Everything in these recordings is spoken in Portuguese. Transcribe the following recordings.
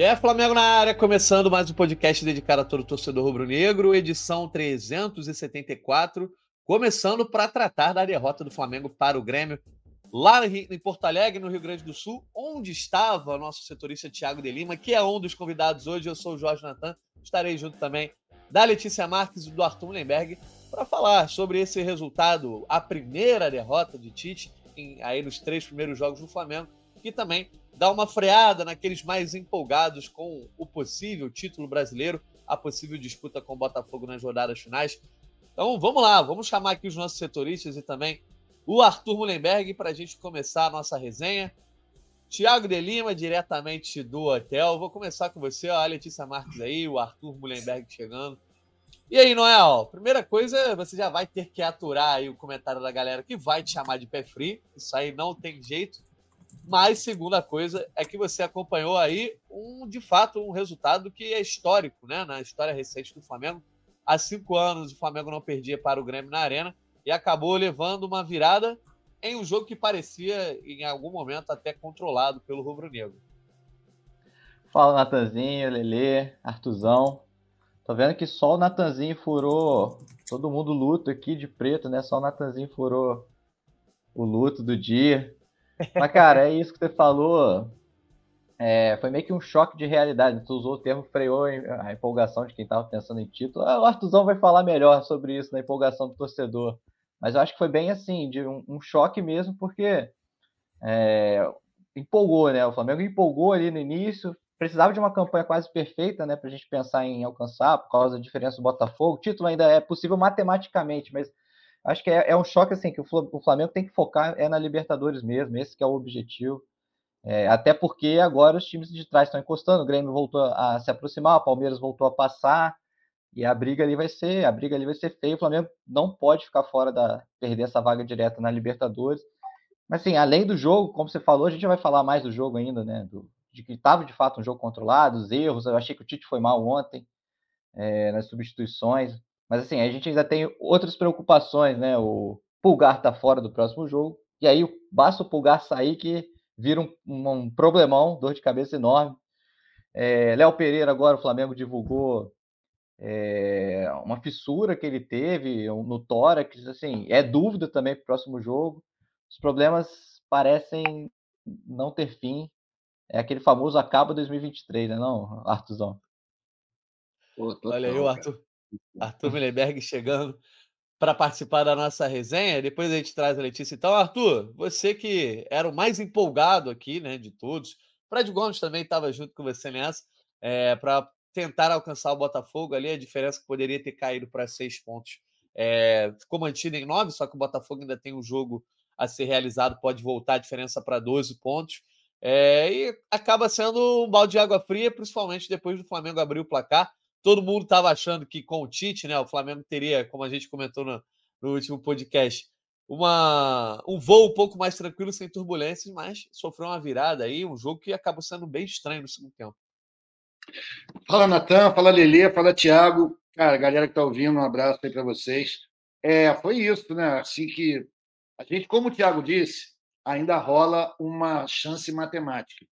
GE Flamengo na área, começando mais um podcast dedicado a todo torcedor rubro-negro, edição 374, começando para tratar da derrota do Flamengo para o Grêmio lá em Porto Alegre, no Rio Grande do Sul, onde estava nosso setorista Tiago de Lima, que é um dos convidados hoje. Eu sou o Jorge Natan, estarei junto também da Letícia Marques e do Arthur Mullenberg para falar sobre esse resultado, a primeira derrota de Tite em, aí nos três primeiros jogos do Flamengo, que também dá uma freada naqueles mais empolgados com o possível título brasileiro, a possível disputa com o Botafogo nas rodadas finais. Então vamos lá, vamos chamar aqui os nossos setoristas e também o Arthur Mullenberg para a gente começar a nossa resenha. Tiago de Lima, diretamente do hotel. Vou começar com você, a Letícia Marques aí, o Arthur Mullenberg chegando. E aí, Noel, primeira coisa, você já vai ter que aturar aí o comentário da galera que vai te chamar de pé frio. Isso aí não tem jeito. Mas segunda coisa é que você acompanhou aí um, de fato, um resultado que é histórico, né? Na história recente do Flamengo. Há cinco anos o Flamengo não perdia para o Grêmio na arena e acabou levando uma virada em um jogo que parecia, em algum momento, até controlado pelo rubro-negro. Fala, Natanzinho, Lele, Artuzão. Tô vendo que só o Natanzinho furou. Todo mundo luto aqui de preto, né? Só o Natanzinho furou o luto do dia. Mas, cara, é isso que você falou. É, foi meio que um choque de realidade. Tu usou o termo, freou a empolgação de quem estava pensando em título. Ah, o Artuzão vai falar melhor sobre isso na empolgação do torcedor. Mas eu acho que foi bem assim, de um, um choque mesmo, porque é, empolgou, né? O Flamengo empolgou ali no início, precisava de uma campanha quase perfeita, né, para a gente pensar em alcançar, por causa da diferença do Botafogo. O título ainda é possível matematicamente, mas acho que é, é um choque assim que o Flamengo tem que focar é na Libertadores mesmo, esse que é o objetivo. É, até porque agora os times de trás estão encostando, o Grêmio voltou a se aproximar, o Palmeiras voltou a passar, e a briga ali vai ser, a briga ali vai ser feia. O Flamengo não pode ficar fora da perder essa vaga direta na Libertadores. Mas assim, além do jogo, como você falou, a gente vai falar mais do jogo ainda, né? Do, de que estava de fato um jogo controlado, os erros. Eu achei que o Tite foi mal ontem é, nas substituições. Mas assim, a gente ainda tem outras preocupações, né? O Pulgar está fora do próximo jogo. E aí basta o Pulgar sair que vira um, um problemão, dor de cabeça enorme. É, Léo Pereira agora, o Flamengo divulgou é, uma fissura que ele teve no tórax, assim, é dúvida também para o próximo jogo. Os problemas parecem não ter fim é aquele famoso acaba 2023, né, não, Arthurzão? Olha aí o Arthur, Arthur Millenberg chegando para participar da nossa resenha. Depois a gente traz a Letícia. Então, Arthur, você que era o mais empolgado aqui, né, de todos. Fred Gomes também estava junto com você nessa, é, para tentar alcançar o Botafogo ali. A diferença que poderia ter caído para seis pontos é, ficou mantida em nove, só que o Botafogo ainda tem um jogo a ser realizado, pode voltar a diferença para 12 pontos. É, e acaba sendo um balde de água fria, principalmente depois do Flamengo abrir o placar. Todo mundo estava achando que com o Tite, né, o Flamengo teria, como a gente comentou no, no último podcast, uma, um voo um pouco mais tranquilo, sem turbulências, mas sofreu uma virada aí, um jogo que acabou sendo bem estranho no segundo tempo. Fala, Natan, fala, Lelê, fala, Thiago. Cara, galera que está ouvindo, um abraço aí para vocês. É, foi isso, né? Assim que a gente, como o Thiago disse, ainda rola uma chance matemática.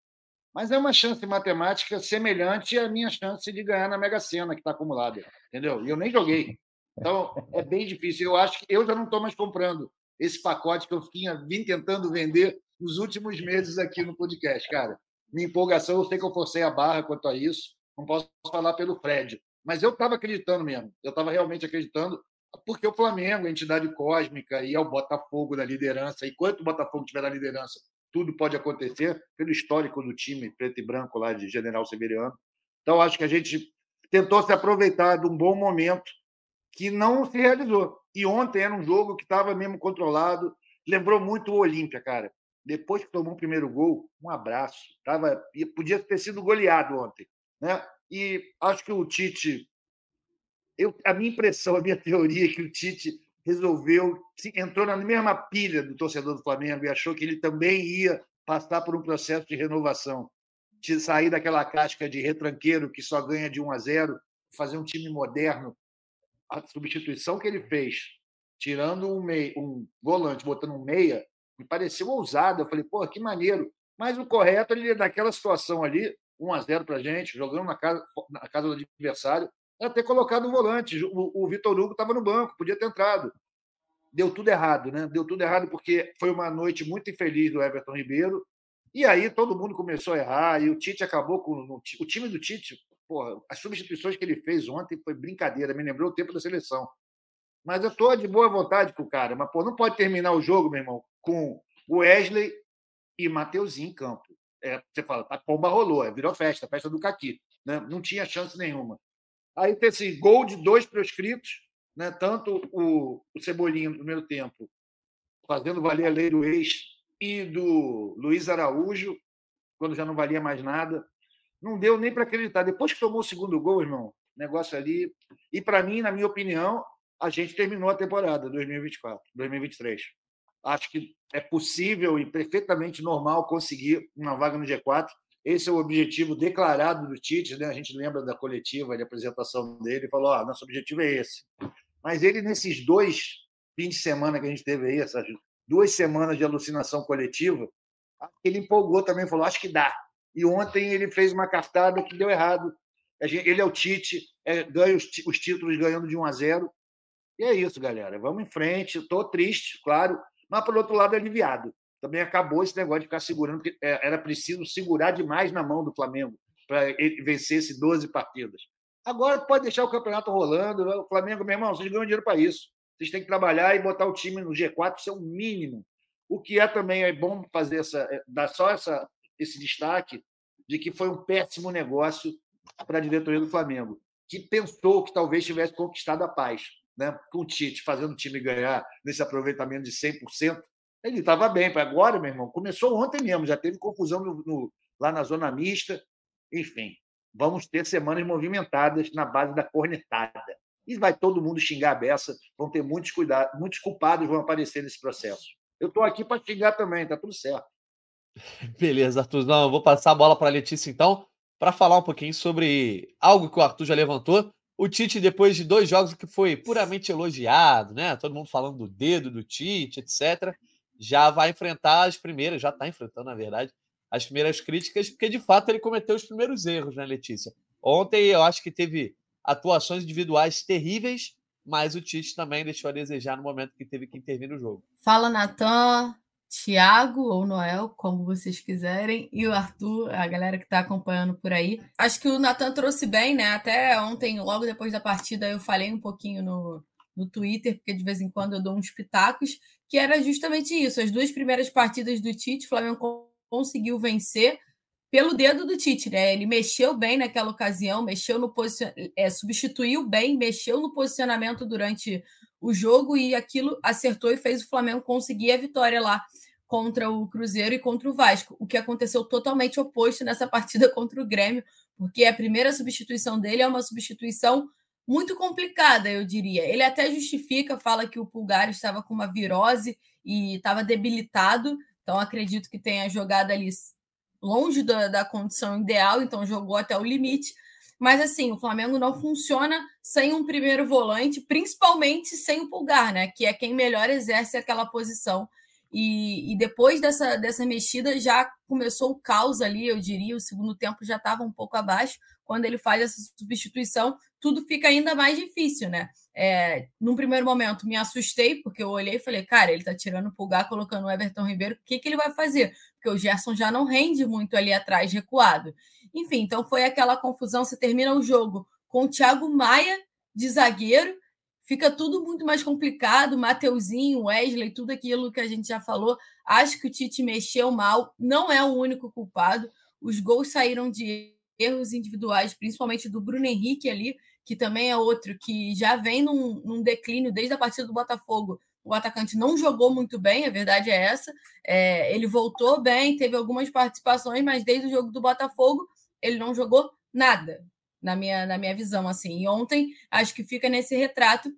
Mas é uma chance matemática semelhante à minha chance de ganhar na Mega Sena, que está acumulada. Entendeu? E eu nem joguei. Então, é bem difícil. Eu acho que eu já não estou mais comprando esse pacote que eu vinha, vim tentando vender nos últimos meses aqui no podcast, cara. Minha empolgação, eu sei que eu forcei a barra quanto a isso, não posso falar pelo Fred, mas eu estava acreditando mesmo, eu estava realmente acreditando, porque o Flamengo, a entidade cósmica, e é o Botafogo da liderança, e quanto o Botafogo tiver na liderança, tudo pode acontecer, pelo histórico do time preto e branco lá de General Severiano. Então, acho que a gente tentou se aproveitar de um bom momento que não se realizou. E ontem era um jogo que estava mesmo controlado, lembrou muito o Olímpia, cara. Depois que tomou o primeiro gol, um abraço. Tava, podia ter sido goleado ontem. Né? E acho que o Tite eu, a minha impressão, a minha teoria é que o Tite resolveu, entrou na mesma pilha do torcedor do Flamengo e achou que ele também ia passar por um processo de renovação, de sair daquela casca de retranqueiro que só ganha de 1 a 0, fazer um time moderno. A substituição que ele fez, tirando um, meio, um volante, botando um meia, me pareceu ousado. Eu falei, pô, que maneiro. Mas o correto, ele naquela situação ali, 1 a 0 para gente, jogando na casa, na casa do adversário, era ter colocado o volante. O, o Vitor Hugo estava no banco, podia ter entrado. Deu tudo errado, né? Deu tudo errado porque foi uma noite muito infeliz do Everton Ribeiro. E aí todo mundo começou a errar e o Tite acabou com. O time do Tite, porra, as substituições que ele fez ontem foi brincadeira, me lembrou o tempo da seleção. Mas eu estou de boa vontade com o cara. Mas, pô, não pode terminar o jogo, meu irmão, com Wesley e Mateuzinho em campo. É, você fala, a pomba rolou, é, virou festa, festa do Caqui. Né? Não tinha chance nenhuma. Aí tem esse gol de dois proscritos, né? tanto o, o Cebolinha no primeiro tempo, fazendo valer a lei do ex, e do Luiz Araújo, quando já não valia mais nada. Não deu nem para acreditar. Depois que tomou o segundo gol, irmão, negócio ali. E para mim, na minha opinião, a gente terminou a temporada 2024, 2023. Acho que é possível e perfeitamente normal conseguir uma vaga no G4. Esse é o objetivo declarado do Tite, né? A gente lembra da coletiva de apresentação dele, e falou: oh, nosso objetivo é esse. Mas ele, nesses dois fins de semana que a gente teve aí, essas duas semanas de alucinação coletiva, ele empolgou também, falou: acho que dá. E ontem ele fez uma cartada que deu errado. Ele é o Tite, é, ganha os, os títulos ganhando de 1 a 0. E é isso, galera. Vamos em frente. Estou triste, claro, mas, por outro lado, aliviado. Também acabou esse negócio de ficar segurando, porque é, era preciso segurar demais na mão do Flamengo para vencer esses 12 partidas. Agora pode deixar o campeonato rolando. O Flamengo, meu irmão, vocês ganham dinheiro para isso. Vocês têm que trabalhar e botar o time no G4, isso é o mínimo. O que é também é bom fazer essa, é, dar só essa, esse destaque de que foi um péssimo negócio para a diretoria do Flamengo, que pensou que talvez tivesse conquistado a paz né, com o Tite fazendo o time ganhar nesse aproveitamento de 100%, ele estava bem. Agora, meu irmão, começou ontem mesmo, já teve confusão no, no, lá na zona mista. Enfim, vamos ter semanas movimentadas na base da cornetada. E vai todo mundo xingar a beça, vão ter muitos cuidados, muitos culpados vão aparecer nesse processo. Eu estou aqui para xingar também, tá tudo certo. Beleza, Arthur. Não, eu vou passar a bola para a Letícia então, para falar um pouquinho sobre algo que o Arthur já levantou, o Tite, depois de dois jogos que foi puramente elogiado, né? Todo mundo falando do dedo do Tite, etc., já vai enfrentar as primeiras, já está enfrentando, na verdade, as primeiras críticas, porque de fato ele cometeu os primeiros erros, né, Letícia? Ontem eu acho que teve atuações individuais terríveis, mas o Tite também deixou a desejar no momento que teve que intervir no jogo. Fala, Natan. Tiago ou Noel, como vocês quiserem, e o Arthur, a galera que está acompanhando por aí. Acho que o Natan trouxe bem, né? Até ontem, logo depois da partida, eu falei um pouquinho no, no Twitter, porque de vez em quando eu dou uns pitacos, que era justamente isso. As duas primeiras partidas do Tite, o Flamengo conseguiu vencer pelo dedo do Tite, né? Ele mexeu bem naquela ocasião, mexeu no posicionamento, é, substituiu bem, mexeu no posicionamento durante o jogo e aquilo acertou e fez o Flamengo conseguir a vitória lá contra o Cruzeiro e contra o Vasco, o que aconteceu totalmente oposto nessa partida contra o Grêmio, porque a primeira substituição dele é uma substituição muito complicada, eu diria. Ele até justifica, fala que o Pulgar estava com uma virose e estava debilitado, então acredito que tenha jogado ali longe da, da condição ideal, então jogou até o limite. Mas assim, o Flamengo não funciona sem um primeiro volante, principalmente sem o Pulgar, né? Que é quem melhor exerce aquela posição. E, e depois dessa, dessa mexida já começou o caos ali, eu diria. O segundo tempo já estava um pouco abaixo. Quando ele faz essa substituição, tudo fica ainda mais difícil, né? É, num primeiro momento me assustei, porque eu olhei e falei, cara, ele tá tirando o pulgar, colocando o Everton Ribeiro, o que, que ele vai fazer? Porque o Gerson já não rende muito ali atrás, recuado. Enfim, então foi aquela confusão. Você termina o jogo com o Thiago Maia de zagueiro, fica tudo muito mais complicado. Mateuzinho, Wesley, tudo aquilo que a gente já falou. Acho que o Tite mexeu mal, não é o único culpado. Os gols saíram de erros individuais, principalmente do Bruno Henrique ali, que também é outro que já vem num, num declínio desde a partida do Botafogo. O atacante não jogou muito bem, a verdade é essa. É, ele voltou bem, teve algumas participações, mas desde o jogo do Botafogo ele não jogou nada, na minha, na minha visão. assim. E ontem acho que fica nesse retrato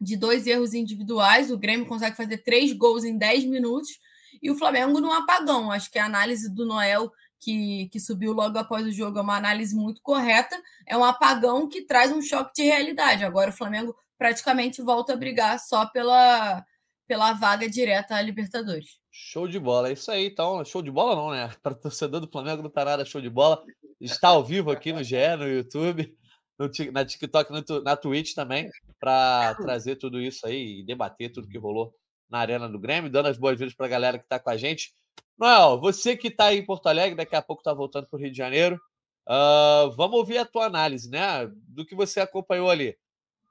de dois erros individuais. O Grêmio consegue fazer três gols em dez minutos e o Flamengo num apagão. Acho que a análise do Noel que, que subiu logo após o jogo é uma análise muito correta. É um apagão que traz um choque de realidade. Agora o Flamengo praticamente volta a brigar só pela, pela vaga direta à Libertadores. Show de bola, é isso aí, então. Show de bola não, né? Para torcedor do Flamengo não tá nada show de bola. Está ao vivo aqui no GE, no YouTube, no, na TikTok, no, na Twitch também, para trazer tudo isso aí e debater tudo que rolou na Arena do Grêmio, dando as boas-vindas para a galera que está com a gente. Noel, você que está aí em Porto Alegre, daqui a pouco está voltando para o Rio de Janeiro, uh, vamos ouvir a tua análise, né? Do que você acompanhou ali.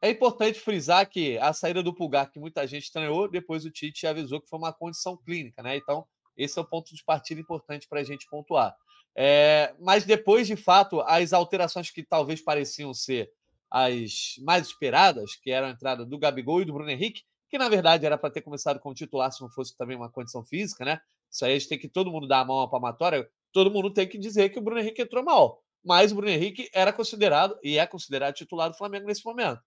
É importante frisar que a saída do Pulgar, que muita gente estranhou, depois o Tite avisou que foi uma condição clínica, né? Então, esse é o ponto de partida importante para a gente pontuar. É, mas depois, de fato, as alterações que talvez pareciam ser as mais esperadas, que eram a entrada do Gabigol e do Bruno Henrique, que na verdade era para ter começado com o titular se não fosse também uma condição física, né? Isso aí a gente tem que todo mundo dar a mão à palmatória, todo mundo tem que dizer que o Bruno Henrique entrou mal. Mas o Bruno Henrique era considerado e é considerado titular do Flamengo nesse momento.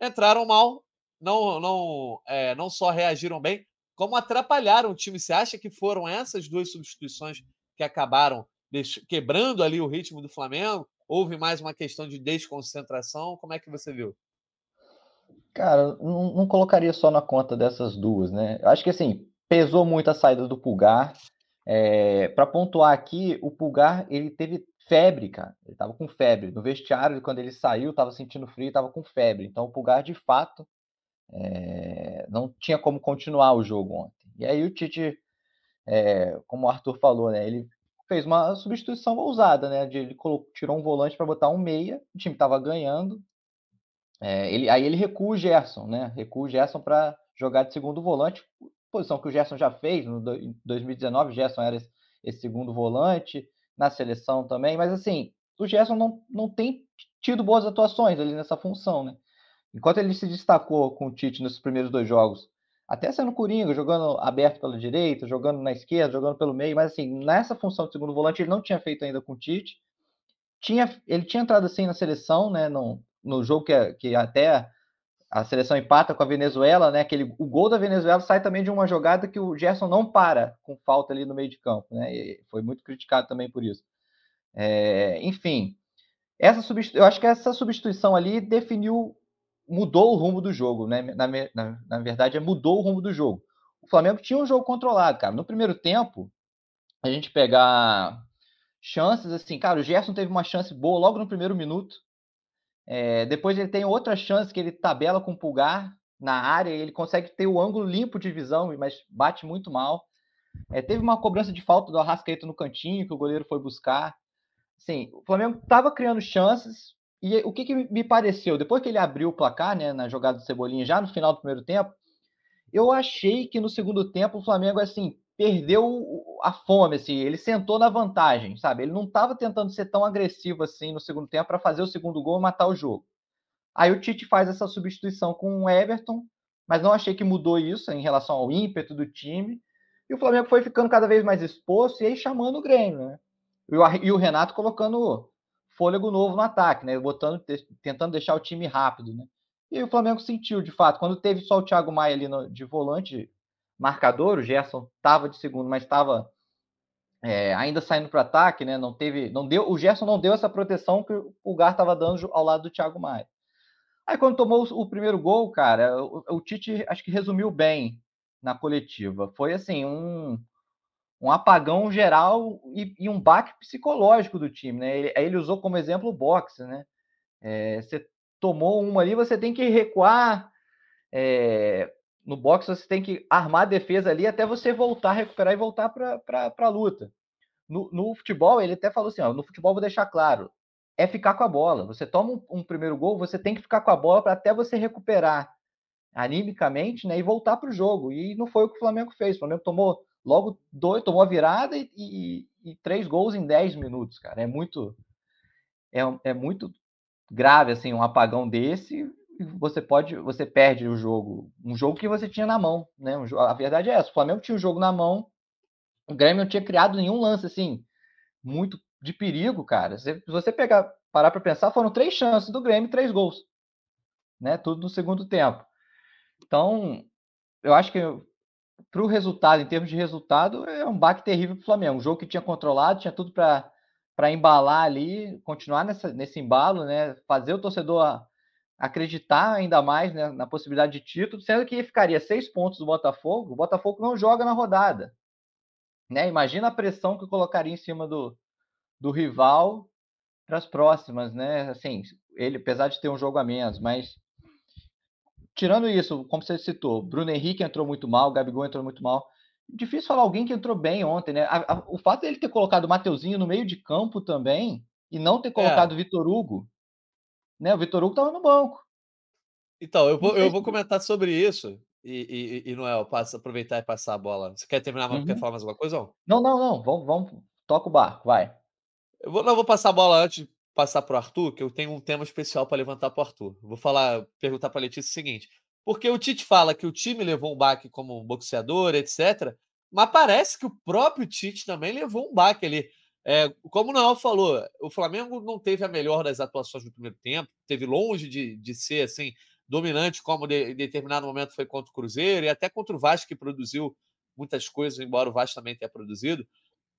Entraram mal, não, não, é, não só reagiram bem, como atrapalharam o time. Você acha que foram essas duas substituições que acabaram quebrando ali o ritmo do Flamengo? Houve mais uma questão de desconcentração? Como é que você viu? Cara, não, não colocaria só na conta dessas duas, né? Acho que assim, pesou muito a saída do Pulgar. É, para pontuar aqui, o Pulgar ele teve febre, cara. Ele tava com febre. No vestiário, quando ele saiu, tava sentindo frio, tava com febre. Então o Pulgar, de fato, é, não tinha como continuar o jogo ontem. E aí o Tite, é, como o Arthur falou, né, ele fez uma substituição ousada, né? De, ele colocou, tirou um volante para botar um meia, o time estava ganhando. É, ele, aí ele recua o Gerson, né? Recua o Gerson para jogar de segundo volante, posição que o Gerson já fez no em 2019. O Gerson era esse, esse, segundo volante na seleção também, mas assim, o Gerson não, não tem tido boas atuações ali nessa função, né? Enquanto ele se destacou com o Tite nos primeiros dois jogos, até sendo Coringa, jogando aberto pela direita, jogando na esquerda, jogando pelo meio, mas assim, nessa função de segundo volante ele não tinha feito ainda com o Tite. Tinha, ele tinha entrado assim na seleção, né, no, no jogo que, que até a seleção empata com a Venezuela, né, aquele, o gol da Venezuela sai também de uma jogada que o Gerson não para com falta ali no meio de campo, né, e foi muito criticado também por isso. É, enfim, essa eu acho que essa substituição ali definiu mudou o rumo do jogo, né? Na, na, na verdade, é mudou o rumo do jogo. O Flamengo tinha um jogo controlado, cara. No primeiro tempo, a gente pegar chances, assim, cara, o Gerson teve uma chance boa logo no primeiro minuto. É, depois ele tem outra chance que ele tabela com o pulgar na área, ele consegue ter o ângulo limpo de visão, mas bate muito mal. É, teve uma cobrança de falta do Arrascaeta no cantinho, que o goleiro foi buscar. Sim, o Flamengo estava criando chances, e o que, que, me pareceu? Depois que ele abriu o placar, né, na jogada do Cebolinha, já no final do primeiro tempo, eu achei que no segundo tempo o Flamengo, assim, perdeu a fome, assim, ele sentou na vantagem, sabe? Ele não estava tentando ser tão agressivo assim no segundo tempo para fazer o segundo gol e matar o jogo. Aí o Tite faz essa substituição com o Everton, mas não achei que mudou isso em relação ao ímpeto do time. E o Flamengo foi ficando cada vez mais exposto e aí chamando o Grêmio, né? E o Renato colocando fôlego novo no ataque, né? Botando, tentando deixar o time rápido, né? E o Flamengo sentiu, de fato, quando teve só o Thiago Maia ali no, de volante marcador, o Gerson estava de segundo, mas estava é, ainda saindo para ataque, né? Não teve, não deu, o Gerson não deu essa proteção que o Pulgar estava dando ao lado do Thiago Maia. Aí quando tomou o, o primeiro gol, cara, o, o Tite acho que resumiu bem na coletiva. Foi assim um um apagão geral e, e, um baque psicológico do time, né? Ele, ele usou como exemplo o boxe, né? É, você tomou uma ali, você tem que recuar. É, no boxe você tem que armar a defesa ali até você voltar, recuperar e voltar para a luta. No, no, futebol, ele até falou assim: ó, no futebol vou deixar claro, é ficar com a bola. Você toma um, um primeiro gol, você tem que ficar com a bola para até você recuperar animicamente né, e voltar para o jogo. E não foi o que o Flamengo fez. O Flamengo tomou logo dois, tomou a virada e, e, e, três gols em dez minutos, cara. É muito, é, é muito grave assim um apagão desse. Você pode, você perde o jogo, um jogo que você tinha na mão, né? Um, a verdade é essa. O Flamengo tinha o jogo na mão. O Grêmio não tinha criado nenhum lance assim muito de perigo, cara. Se você pegar, parar para pensar, foram três chances do Grêmio, três gols, né? Tudo no segundo tempo. Então, eu acho que para o resultado, em termos de resultado, é um baque terrível para o Flamengo. Um jogo que tinha controlado, tinha tudo para embalar ali, continuar nessa, nesse embalo, né? fazer o torcedor acreditar ainda mais né, na possibilidade de título, sendo que ficaria seis pontos do Botafogo. O Botafogo não joga na rodada. Né? Imagina a pressão que colocaria em cima do, do rival para as próximas, né? Assim, ele, apesar de ter um jogo a menos, mas tirando isso, como você citou, Bruno Henrique entrou muito mal, Gabigol entrou muito mal. Difícil falar alguém que entrou bem ontem, né? A, a, o fato dele ter colocado o Mateuzinho no meio de campo também e não ter colocado é. o Vitor Hugo, né? O Vitor Hugo estava no banco. Então, eu vou, eu vou comentar sobre isso. E, e, e Noel, passa, aproveitar e passar a bola. Você quer terminar? Uhum. Quer falar mais alguma coisa? Não, não, não. Vamos, vamos. Toca o barco, vai. Eu vou, não, vou passar a bola antes de passar para o Arthur, que eu tenho um tema especial para levantar para o Arthur. Vou falar, perguntar para a Letícia o seguinte: porque o Tite fala que o time levou um baque como um boxeador, etc. Mas parece que o próprio Tite também levou um baque ali. É, como o Noel falou, o Flamengo não teve a melhor das atuações no primeiro tempo, teve longe de, de ser assim dominante, como de, em determinado momento foi contra o Cruzeiro e até contra o Vasco, que produziu muitas coisas, embora o Vasco também tenha produzido.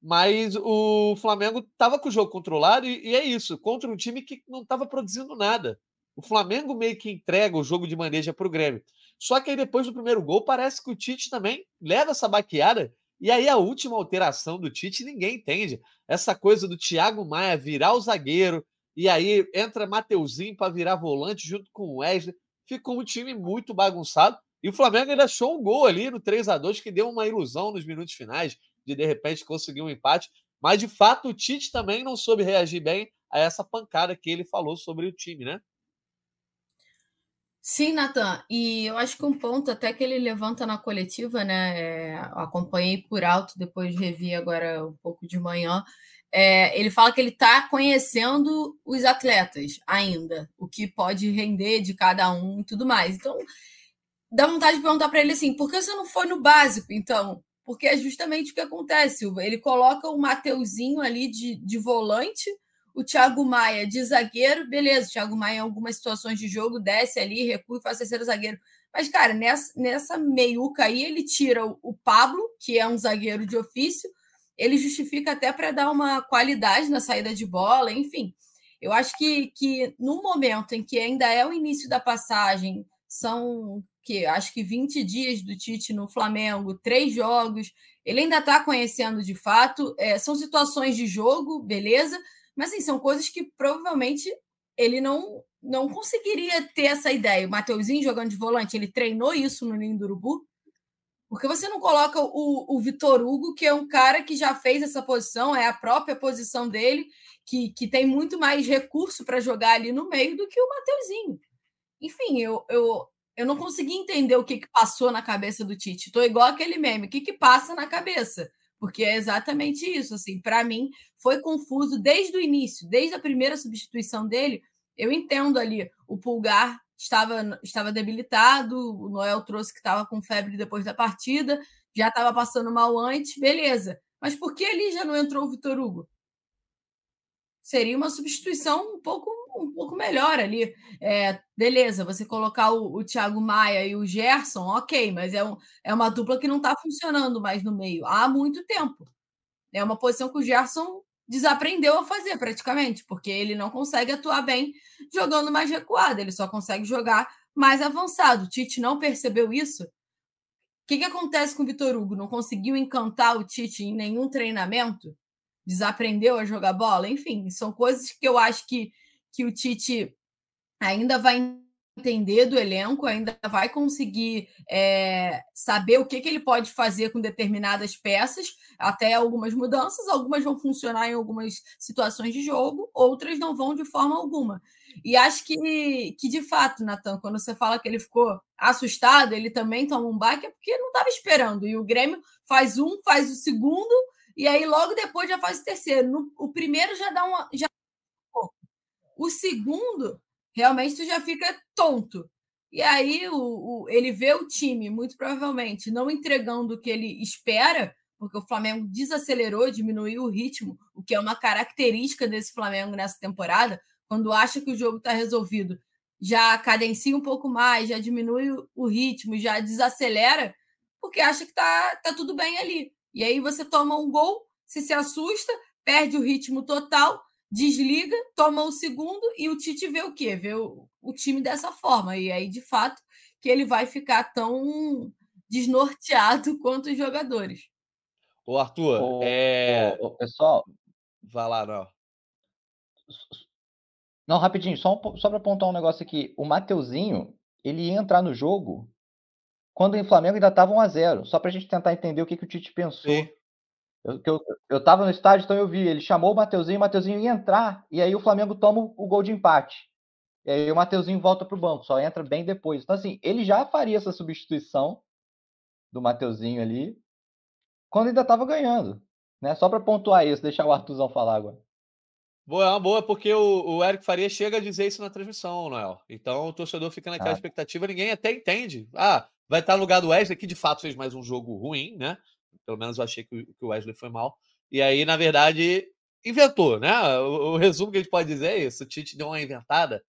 Mas o Flamengo estava com o jogo controlado e, e, é isso, contra um time que não estava produzindo nada. O Flamengo meio que entrega o jogo de maneja para o Grêmio. Só que aí depois do primeiro gol, parece que o Tite também leva essa baqueada. E aí a última alteração do Tite ninguém entende. Essa coisa do Thiago Maia virar o zagueiro, e aí entra Mateuzinho para virar volante junto com o Wesley. Ficou um time muito bagunçado. E o Flamengo ainda achou um gol ali no 3 a 2 que deu uma ilusão nos minutos finais de de repente conseguir um empate. Mas de fato o Tite também não soube reagir bem a essa pancada que ele falou sobre o time, né? Sim, Natan, e eu acho que um ponto até que ele levanta na coletiva, né? É, acompanhei por alto, depois revi agora um pouco de manhã. É, ele fala que ele está conhecendo os atletas ainda, o que pode render de cada um e tudo mais. Então, dá vontade de perguntar para ele assim: por que você não foi no básico, então? Porque é justamente o que acontece. Ele coloca o Mateuzinho ali de, de volante, o Thiago Maia de zagueiro, beleza, o Thiago Maia em algumas situações de jogo desce ali, recua e faz terceiro zagueiro. Mas, cara, nessa, nessa meiuca aí, ele tira o, o Pablo, que é um zagueiro de ofício, ele justifica até para dar uma qualidade na saída de bola, enfim. Eu acho que, que no momento em que ainda é o início da passagem, são que acho que 20 dias do Tite no Flamengo, três jogos, ele ainda está conhecendo de fato. É, são situações de jogo, beleza, mas assim, são coisas que provavelmente ele não não conseguiria ter essa ideia. O Mateuzinho jogando de volante, ele treinou isso no Ninho do Urubu. Porque você não coloca o, o Vitor Hugo, que é um cara que já fez essa posição, é a própria posição dele, que, que tem muito mais recurso para jogar ali no meio do que o Mateuzinho. Enfim, eu, eu, eu não consegui entender o que, que passou na cabeça do Tite. Tô igual aquele meme, o que, que passa na cabeça? Porque é exatamente isso, assim, para mim foi confuso desde o início, desde a primeira substituição dele. Eu entendo ali, o Pulgar estava, estava debilitado, o Noel trouxe que estava com febre depois da partida, já estava passando mal antes, beleza. Mas por que ali já não entrou o Vitor Hugo? Seria uma substituição um pouco um pouco melhor ali. É, beleza, você colocar o, o Thiago Maia e o Gerson, ok, mas é, um, é uma dupla que não está funcionando mais no meio há muito tempo. É uma posição que o Gerson desaprendeu a fazer praticamente, porque ele não consegue atuar bem jogando mais recuado, ele só consegue jogar mais avançado. O Tite não percebeu isso. O que, que acontece com o Vitor Hugo? Não conseguiu encantar o Tite em nenhum treinamento? Desaprendeu a jogar bola? Enfim, são coisas que eu acho que que o Tite ainda vai entender do elenco, ainda vai conseguir é, saber o que, que ele pode fazer com determinadas peças, até algumas mudanças, algumas vão funcionar em algumas situações de jogo, outras não vão de forma alguma. E acho que, que de fato, Natan, quando você fala que ele ficou assustado, ele também toma um baque, é porque não estava esperando. E o Grêmio faz um, faz o segundo, e aí logo depois já faz o terceiro. No, o primeiro já dá uma. Já o segundo, realmente, tu já fica tonto. E aí o, o, ele vê o time, muito provavelmente, não entregando o que ele espera, porque o Flamengo desacelerou, diminuiu o ritmo, o que é uma característica desse Flamengo nessa temporada. Quando acha que o jogo está resolvido, já cadencia um pouco mais, já diminui o ritmo, já desacelera, porque acha que tá, tá tudo bem ali. E aí você toma um gol, se se assusta, perde o ritmo total desliga, toma o segundo e o Tite vê o quê? Vê o, o time dessa forma. E aí, de fato, que ele vai ficar tão desnorteado quanto os jogadores. Ô, Arthur, ô, é... Ô, pessoal... Vai lá, não. Não, rapidinho, só, um, só para apontar um negócio aqui. O Mateuzinho, ele ia entrar no jogo quando o Flamengo ainda estava 1x0, só para a gente tentar entender o que, que o Tite pensou. Sim. Eu, eu, eu tava no estádio, então eu vi. Ele chamou o Mateuzinho, o Mateuzinho ia entrar, e aí o Flamengo toma o gol de empate. E aí o Mateuzinho volta para o banco, só entra bem depois. Então, assim, ele já faria essa substituição do Mateuzinho ali quando ainda estava ganhando. Né? Só para pontuar isso, deixar o Artuzão falar agora. Boa, é uma boa, porque o, o Eric Faria chega a dizer isso na transmissão, Noel. Então o torcedor fica naquela ah. expectativa, ninguém até entende. Ah, vai estar no lugar do Wesley, que de fato fez mais um jogo ruim, né? Pelo menos eu achei que, o Wesley foi mal. E aí, na verdade, inventou, né? O, o, resumo que a gente pode dizer é isso: o Tite deu uma inventada.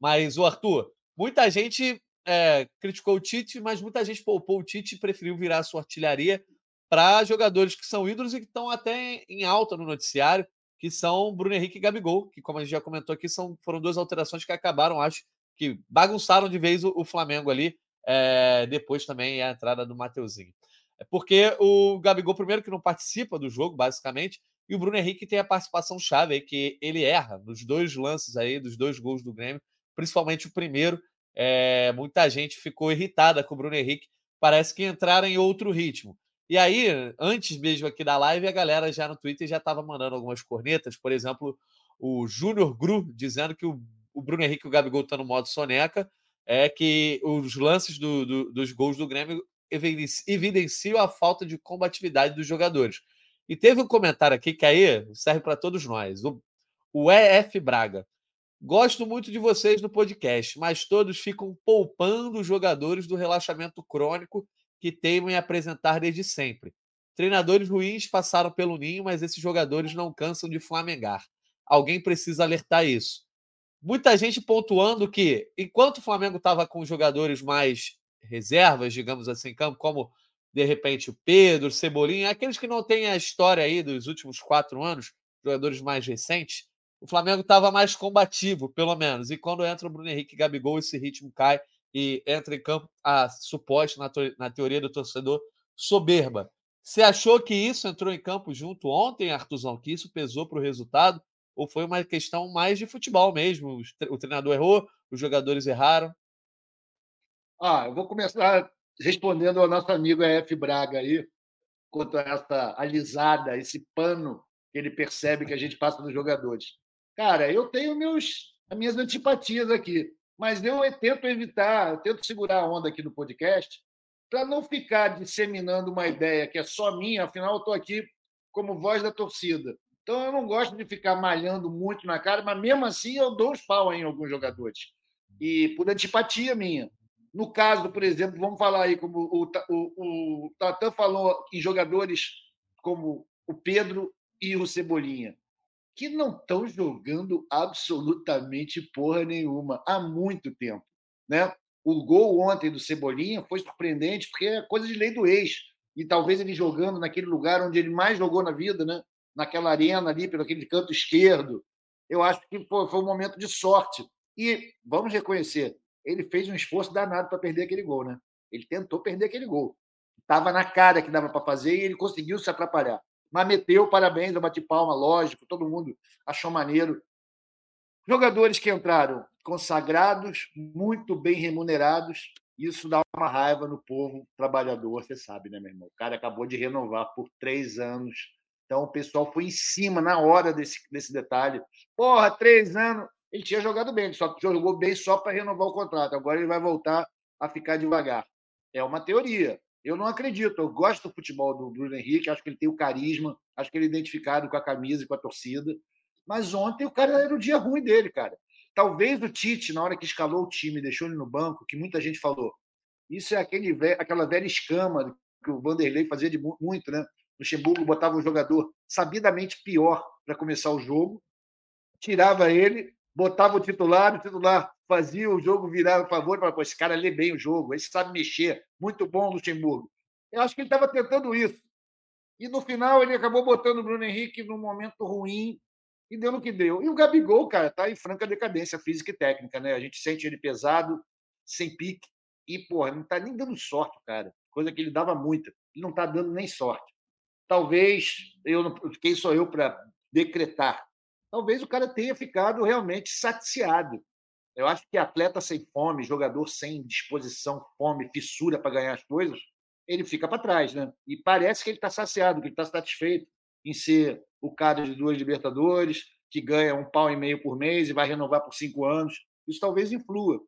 Mas, o Arthur, muita gente é, criticou o Tite, mas muita gente poupou o Tite e preferiu virar a sua artilharia para jogadores que são ídolos e que estão até em alta no noticiário, que são Bruno Henrique e Gabigol, que, como a gente já comentou aqui, são, foram duas alterações que acabaram, acho, que bagunçaram de vez o, o Flamengo ali. É, depois também a entrada do Mateuzinho. É porque o Gabigol, primeiro, que não participa do jogo, basicamente, e o Bruno Henrique tem a participação chave aí, que ele erra nos dois lances aí, dos dois gols do Grêmio, principalmente o primeiro. É, muita gente ficou irritada com o Bruno Henrique, parece que entraram em outro ritmo. E aí, antes mesmo aqui da live, a galera já no Twitter já estava mandando algumas cornetas, por exemplo, o Júnior Gru dizendo que o, o Bruno Henrique e o Gabigol estão no modo soneca, é que os lances do, do, dos gols do Grêmio evidenciam a falta de combatividade dos jogadores. E teve um comentário aqui que aí serve para todos nós. O, o EF Braga. Gosto muito de vocês no podcast, mas todos ficam poupando os jogadores do relaxamento crônico que teimam em apresentar desde sempre. Treinadores ruins passaram pelo ninho, mas esses jogadores não cansam de flamengar. Alguém precisa alertar isso. Muita gente pontuando que, enquanto o Flamengo estava com jogadores mais reservas, digamos assim, em campo, como de repente o Pedro, Cebolinha, aqueles que não têm a história aí dos últimos quatro anos, jogadores mais recentes, o Flamengo estava mais combativo, pelo menos. E quando entra o Bruno Henrique e Gabigol, esse ritmo cai e entra em campo a suposta, na, na teoria do torcedor, soberba. Você achou que isso entrou em campo junto ontem, Artuzão, que isso pesou para o resultado? Ou foi uma questão mais de futebol mesmo? O treinador errou, os jogadores erraram? Ah, eu vou começar respondendo ao nosso amigo F. Braga aí, quanto a essa alisada, esse pano que ele percebe que a gente passa nos jogadores. Cara, eu tenho meus, as minhas antipatias aqui, mas eu tento evitar, eu tento segurar a onda aqui no podcast para não ficar disseminando uma ideia que é só minha, afinal eu estou aqui como voz da torcida. Então eu não gosto de ficar malhando muito na cara, mas mesmo assim eu dou os pau em alguns jogadores. E por antipatia minha. No caso, por exemplo, vamos falar aí como o, o, o Tatan falou em jogadores como o Pedro e o Cebolinha, que não estão jogando absolutamente porra nenhuma há muito tempo. Né? O gol ontem do Cebolinha foi surpreendente, porque é coisa de lei do ex. E talvez ele jogando naquele lugar onde ele mais jogou na vida, né? Naquela arena ali, pelo aquele canto esquerdo. Eu acho que pô, foi um momento de sorte. E vamos reconhecer, ele fez um esforço danado para perder aquele gol, né? Ele tentou perder aquele gol. Estava na cara que dava para fazer e ele conseguiu se atrapalhar. Mas meteu, parabéns, eu bati palma, lógico, todo mundo achou maneiro. Jogadores que entraram consagrados, muito bem remunerados, isso dá uma raiva no povo trabalhador, você sabe, né, meu irmão? O cara acabou de renovar por três anos, então o pessoal foi em cima na hora desse, desse detalhe. Porra, três anos ele tinha jogado bem, ele só jogou bem só para renovar o contrato. Agora ele vai voltar a ficar devagar. É uma teoria. Eu não acredito. Eu gosto do futebol do Bruno Henrique, acho que ele tem o carisma, acho que ele é identificado com a camisa e com a torcida. Mas ontem o cara era o dia ruim dele, cara. Talvez o Tite, na hora que escalou o time, deixou ele no banco, que muita gente falou. Isso é aquele, aquela velha escama que o Vanderlei fazia de muito, né? Luxemburgo botava um jogador sabidamente pior para começar o jogo, tirava ele, botava o titular, o titular fazia o jogo virar a favor, para esse cara lê bem o jogo, esse sabe mexer, muito bom Luxemburgo. Eu acho que ele estava tentando isso. E no final ele acabou botando o Bruno Henrique num momento ruim e deu no que deu. E o Gabigol, cara, está em franca decadência física e técnica, né? A gente sente ele pesado, sem pique, e, porra, não está nem dando sorte, cara. Coisa que ele dava muita. Ele não está dando nem sorte. Talvez, eu não, quem sou eu para decretar talvez o cara tenha ficado realmente saciado. Eu acho que atleta sem fome, jogador sem disposição, fome, fissura para ganhar as coisas, ele fica para trás, né? E parece que ele está saciado, que ele está satisfeito em ser o cara de duas Libertadores, que ganha um pau e meio por mês e vai renovar por cinco anos. Isso talvez influa.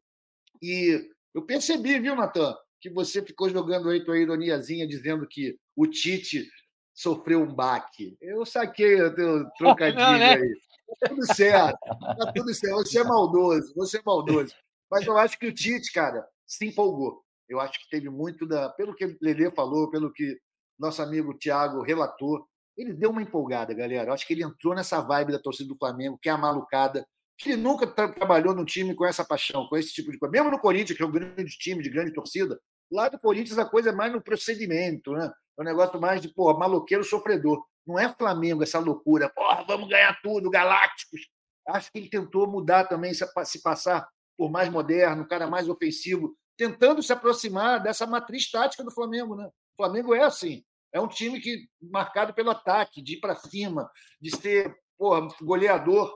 E eu percebi, viu, Natan, que você ficou jogando aí tua ironiazinha dizendo que o Tite sofreu um baque. Eu saquei o teu trocadilho Não, né? aí. Tá tudo certo. Tá tudo certo. Você é maldoso, você é maldoso. Mas eu acho que o Tite, cara, se empolgou. Eu acho que teve muito da. Pelo que o Lelê falou, pelo que nosso amigo Thiago relatou, ele deu uma empolgada, galera. Eu acho que ele entrou nessa vibe da torcida do Flamengo, que é a malucada, que ele nunca tra trabalhou no time com essa paixão, com esse tipo de coisa. Mesmo no Corinthians, que é um grande time, de grande torcida, lá do Corinthians a coisa é mais no procedimento, né? É um negócio mais de, pô, maloqueiro sofredor. Não é Flamengo essa loucura, porra, vamos ganhar tudo, galácticos. Acho que ele tentou mudar também, se passar por mais moderno, cara mais ofensivo, tentando se aproximar dessa matriz tática do Flamengo, né? O Flamengo é assim. É um time que marcado pelo ataque, de ir para cima, de ser porra, goleador.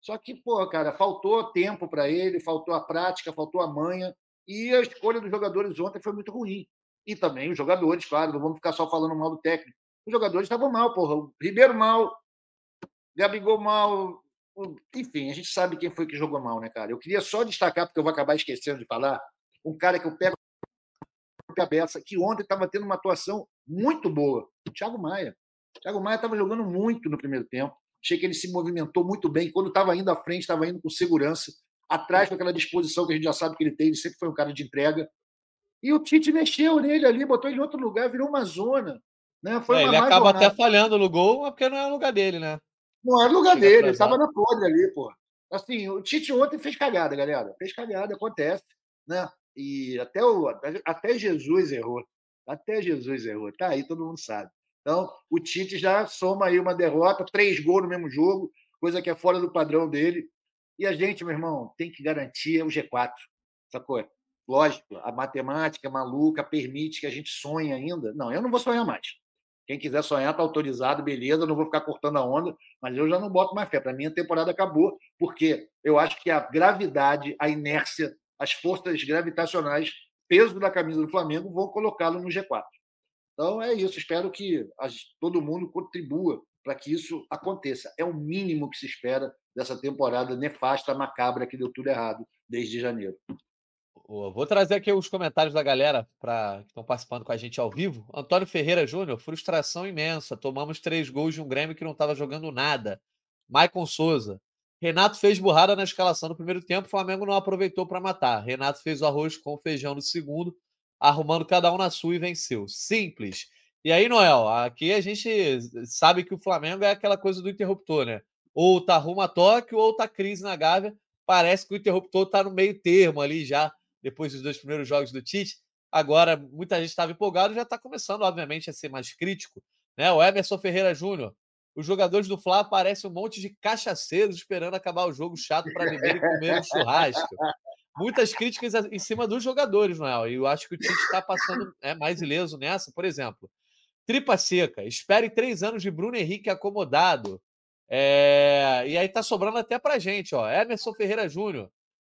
Só que, porra, cara, faltou tempo para ele, faltou a prática, faltou a manha. E a escolha dos jogadores ontem foi muito ruim. E também os jogadores, claro, não vamos ficar só falando mal do técnico. Os jogadores estavam mal, porra. O Ribeiro mal, Gabigol mal. Enfim, a gente sabe quem foi que jogou mal, né, cara? Eu queria só destacar, porque eu vou acabar esquecendo de falar, um cara que eu pego cabeça, que ontem estava tendo uma atuação muito boa. O Thiago Maia. O Thiago Maia estava jogando muito no primeiro tempo. Achei que ele se movimentou muito bem. Quando estava indo à frente, estava indo com segurança. Atrás, com aquela disposição que a gente já sabe que ele tem. Ele sempre foi um cara de entrega. E o Tite mexeu nele ali, botou ele em outro lugar, virou uma zona. Né? Foi é, ele acaba jornada. até falhando no gol, porque não é o lugar dele, né? Não é o lugar Chega dele, ele estava na podre ali, pô. Assim, o Tite ontem fez cagada, galera. Fez cagada, acontece. Né? E até, o, até Jesus errou. Até Jesus errou. Tá aí, todo mundo sabe. Então, o Tite já soma aí uma derrota, três gols no mesmo jogo, coisa que é fora do padrão dele. E a gente, meu irmão, tem que garantir o G4. Sacou? Lógico, a matemática maluca permite que a gente sonhe ainda. Não, eu não vou sonhar mais. Quem quiser sonhar está autorizado, beleza, não vou ficar cortando a onda, mas eu já não boto mais fé. Para mim, a temporada acabou, porque eu acho que a gravidade, a inércia as forças gravitacionais, peso da camisa do Flamengo, vão colocá-lo no G4. Então é isso. Espero que todo mundo contribua para que isso aconteça. É o mínimo que se espera dessa temporada nefasta, macabra, que deu tudo errado desde janeiro. Vou trazer aqui os comentários da galera pra, que estão participando com a gente ao vivo. Antônio Ferreira Júnior, frustração imensa. Tomamos três gols de um Grêmio que não estava jogando nada. Maicon Souza, Renato fez burrada na escalação no primeiro tempo, o Flamengo não aproveitou para matar. Renato fez o arroz com feijão no segundo, arrumando cada um na sua e venceu. Simples. E aí, Noel, aqui a gente sabe que o Flamengo é aquela coisa do interruptor, né? Ou tá rumo a toque, ou tá crise na Gávea. Parece que o interruptor tá no meio termo ali já, depois dos dois primeiros jogos do Tite. Agora, muita gente estava empolgado já está começando, obviamente, a ser mais crítico. Né? O Emerson Ferreira Júnior os jogadores do Fla parecem um monte de cachaceiros esperando acabar o jogo chato para beber e comer um churrasco. Muitas críticas em cima dos jogadores, Noel. E eu acho que o Tite está passando é, mais ileso nessa. Por exemplo, tripa seca. Espere três anos de Bruno Henrique acomodado. É... E aí tá sobrando até pra gente, ó. Emerson Ferreira Júnior.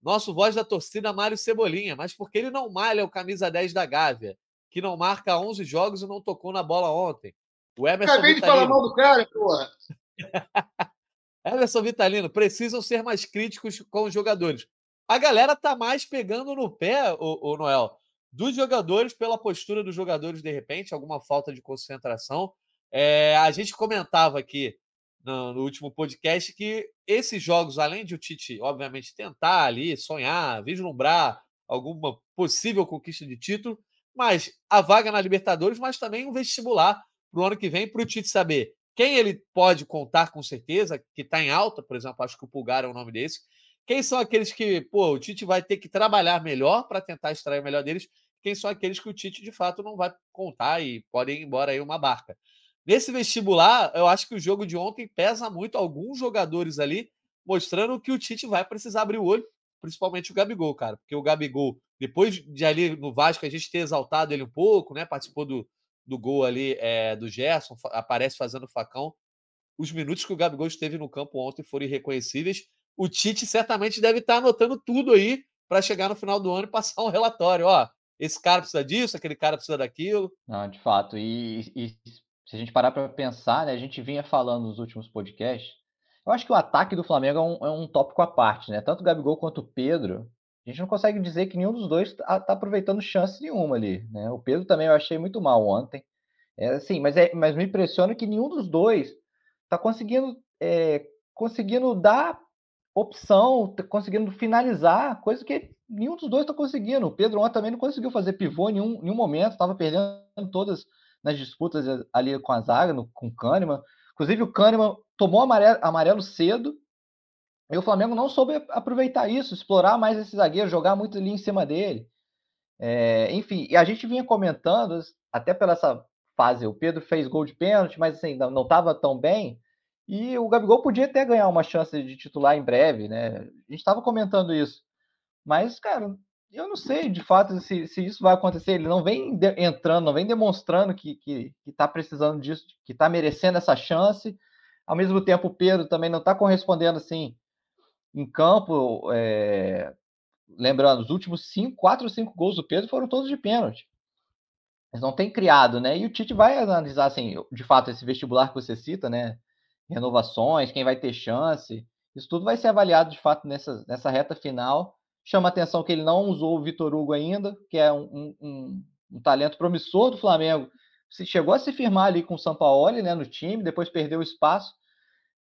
Nosso voz da torcida, Mário Cebolinha. Mas porque ele não malha o camisa 10 da Gávea, que não marca 11 jogos e não tocou na bola ontem. O Emerson Acabei Vitalino. de falar mal do cara, porra. Emerson Vitalino, precisam ser mais críticos com os jogadores. A galera tá mais pegando no pé, o, o Noel, dos jogadores pela postura dos jogadores, de repente, alguma falta de concentração. É, a gente comentava aqui no, no, último podcast que esses jogos, além de o Tite, obviamente, tentar ali, sonhar, vislumbrar alguma possível conquista de título, mas a vaga na Libertadores, mas também um vestibular para o ano que vem, para o Tite saber quem ele pode contar com certeza, que está em alta, por exemplo, acho que o Pulgar é o nome desse. Quem são aqueles que, pô, o Tite vai ter que trabalhar melhor para tentar extrair o melhor deles? Quem são aqueles que o Tite de fato não vai contar e podem ir embora aí uma barca? Nesse vestibular, eu acho que o jogo de ontem pesa muito alguns jogadores ali, mostrando que o Tite vai precisar abrir o olho, principalmente o Gabigol, cara, porque o Gabigol, depois de ali no Vasco a gente ter exaltado ele um pouco, né? Participou do, do gol ali é, do Gerson, aparece fazendo facão. os minutos que o Gabigol esteve no campo ontem foram irreconhecíveis. O Tite certamente deve estar anotando tudo aí para chegar no final do ano e passar um relatório. Ó, esse cara precisa disso, aquele cara precisa daquilo. Não, de fato. E, e se a gente parar para pensar, né, a gente vinha falando nos últimos podcasts. Eu acho que o ataque do Flamengo é um, é um tópico à parte, né? Tanto o Gabigol quanto o Pedro, a gente não consegue dizer que nenhum dos dois está tá aproveitando chance nenhuma ali, né? O Pedro também eu achei muito mal ontem. É assim, mas, é, mas me impressiona que nenhum dos dois está conseguindo é, conseguindo dar opção, tá conseguindo finalizar, coisa que nenhum dos dois está conseguindo. O Pedro ontem também não conseguiu fazer pivô em nenhum, nenhum momento, estava perdendo todas nas disputas ali com a zaga, no, com o Kahneman. Inclusive, o Kahneman tomou amarelo, amarelo cedo e o Flamengo não soube aproveitar isso, explorar mais esse zagueiro, jogar muito ali em cima dele. É, enfim, e a gente vinha comentando, até pela essa fase, o Pedro fez gol de pênalti, mas assim, não estava tão bem. E o Gabigol podia até ganhar uma chance de titular em breve, né? A gente estava comentando isso. Mas, cara, eu não sei de fato se, se isso vai acontecer. Ele não vem de, entrando, não vem demonstrando que está que, que tá precisando disso, que está merecendo essa chance. Ao mesmo tempo, o Pedro também não está correspondendo assim em campo. É... Lembrando, os últimos cinco, quatro ou cinco gols do Pedro foram todos de pênalti. Eles não têm criado, né? E o Tite vai analisar, assim, de fato, esse vestibular que você cita, né? Renovações, quem vai ter chance. Isso tudo vai ser avaliado, de fato, nessa, nessa reta final. Chama atenção que ele não usou o Vitor Hugo ainda, que é um, um, um, talento promissor do Flamengo. Se chegou a se firmar ali com o Sampaoli, né, no time, depois perdeu o espaço.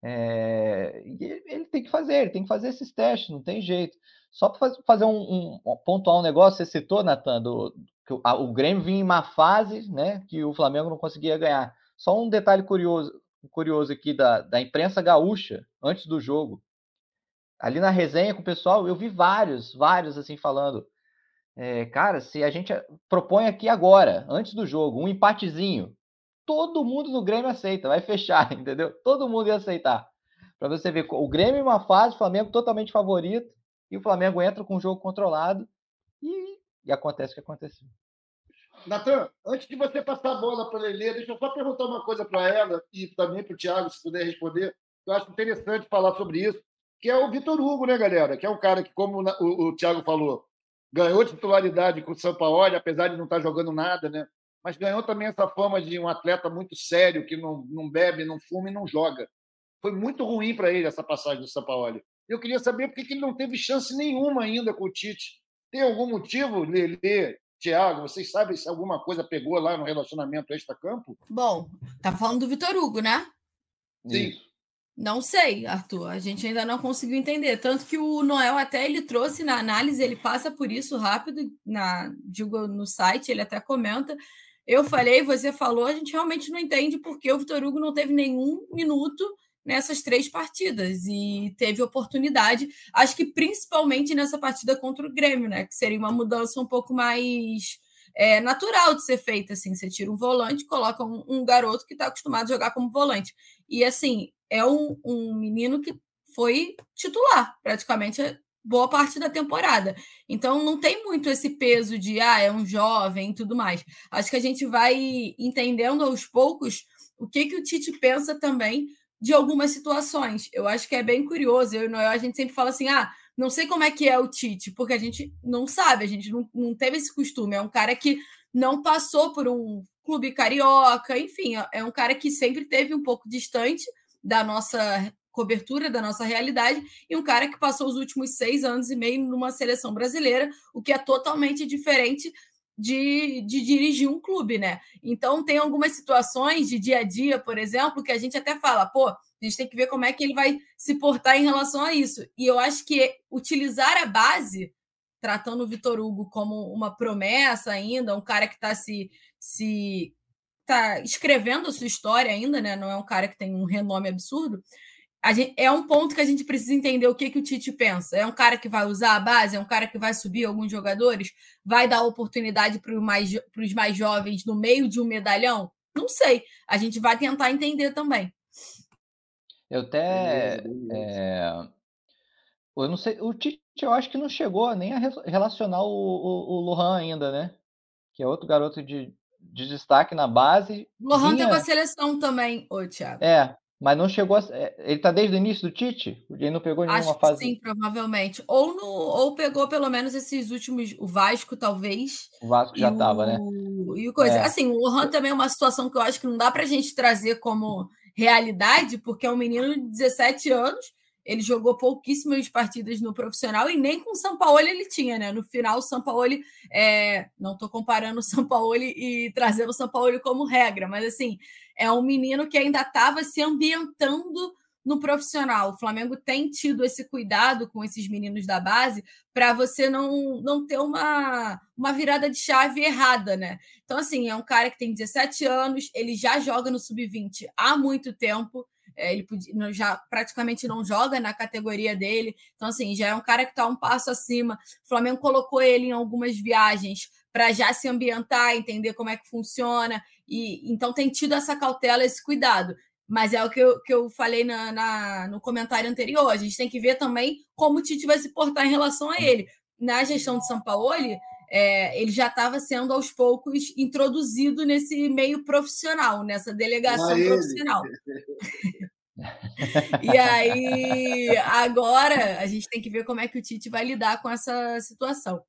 É, ele tem que fazer, ele tem que fazer esses testes, não tem jeito. Só para fazer um, um, pontuar um negócio, você citou, Natan, do, que o, a, o Grêmio vinha em má fase, né? Que o Flamengo não conseguia ganhar. Só um detalhe curioso, curioso aqui da, da imprensa gaúcha, antes do jogo. Ali na resenha com o pessoal, eu vi vários, vários assim falando. É, cara, se a gente propõe aqui agora, antes do jogo, um empatezinho, todo mundo no Grêmio aceita, vai fechar, entendeu? Todo mundo ia aceitar. Para você ver, o Grêmio em uma fase, o Flamengo totalmente favorito, e o Flamengo entra com o jogo controlado e, e acontece o que aconteceu. Natan, antes de você passar a bola para a Lelê, deixa eu só perguntar uma coisa para ela e também para o Thiago, se puder responder. Eu acho interessante falar sobre isso, que é o Vitor Hugo, né, galera? Que é um cara que, como o, o Thiago falou, ganhou titularidade com o São Paulo, apesar de não estar jogando nada, né? mas ganhou também essa fama de um atleta muito sério, que não, não bebe, não fuma e não joga. Foi muito ruim para ele essa passagem do Sampaoli. Eu queria saber por que ele não teve chance nenhuma ainda com o Tite. Tem algum motivo, Lelê, Tiago, vocês sabem se alguma coisa pegou lá no relacionamento extra-campo? Bom, tá falando do Vitor Hugo, né? Sim. Não sei, Arthur. A gente ainda não conseguiu entender. Tanto que o Noel até ele trouxe na análise, ele passa por isso rápido, na, digo, no site, ele até comenta eu falei, você falou, a gente realmente não entende porque o Vitor Hugo não teve nenhum minuto nessas três partidas e teve oportunidade, acho que principalmente nessa partida contra o Grêmio, né? Que seria uma mudança um pouco mais é, natural de ser feita. Assim, você tira um volante, coloca um, um garoto que está acostumado a jogar como volante. E assim, é um, um menino que foi titular praticamente boa parte da temporada. Então não tem muito esse peso de ah, é um jovem e tudo mais. Acho que a gente vai entendendo aos poucos o que que o Tite pensa também de algumas situações. Eu acho que é bem curioso. Eu e Noel, a gente sempre fala assim: ah, não sei como é que é o Tite, porque a gente não sabe, a gente não, não teve esse costume. É um cara que não passou por um clube carioca, enfim, é um cara que sempre teve um pouco distante da nossa cobertura da nossa realidade, e um cara que passou os últimos seis anos e meio numa seleção brasileira, o que é totalmente diferente de, de, dirigir um clube, né? Então tem algumas situações de dia a dia, por exemplo, que a gente até fala, pô, a gente tem que ver como é que ele vai se portar em relação a isso. E eu acho que utilizar a base, tratando o Vitor Hugo como uma promessa ainda, um cara que está se, se tá escrevendo a sua história ainda, né? Não é um cara que tem um renome absurdo Gente, é um ponto que a gente precisa entender o que, que o Tite pensa. É um cara que vai usar a base, é um cara que vai subir alguns jogadores, vai dar oportunidade para mais, os mais jovens no meio de um medalhão? Não sei. A gente vai tentar entender também. Eu até. É, eu não sei. O Tite, eu acho que não chegou nem a relacionar o, o, o Lohan ainda, né? Que é outro garoto de, de destaque na base. Lohan vinha... tem uma seleção também, ô Thiago. É, mas não chegou a. É, ele tá desde o início do Tite? Ele não pegou nenhuma Acho fase. sim, provavelmente. Ou, no, ou pegou pelo menos esses últimos. O Vasco, talvez. O Vasco já estava, né? E o coisa. É. Assim, o Lohan também é uma situação que eu acho que não dá pra gente trazer como realidade, porque é um menino de 17 anos ele jogou pouquíssimas partidas no profissional e nem com o São Paulo ele tinha, né? No final, o São Paulo, é... não estou comparando o São Paulo e trazendo o São Paulo como regra, mas assim, é um menino que ainda estava se ambientando no profissional. O Flamengo tem tido esse cuidado com esses meninos da base para você não, não ter uma, uma virada de chave errada, né? Então, assim, é um cara que tem 17 anos, ele já joga no sub-20 há muito tempo. É, ele podia, já praticamente não joga na categoria dele. Então, assim, já é um cara que está um passo acima. O Flamengo colocou ele em algumas viagens para já se ambientar, entender como é que funciona. E então tem tido essa cautela, esse cuidado. Mas é o que eu, que eu falei na, na, no comentário anterior. A gente tem que ver também como o Tite vai se portar em relação a ele. Na gestão de São Paulo, é, ele já estava sendo aos poucos introduzido nesse meio profissional, nessa delegação profissional. e aí, agora a gente tem que ver como é que o Tite vai lidar com essa situação.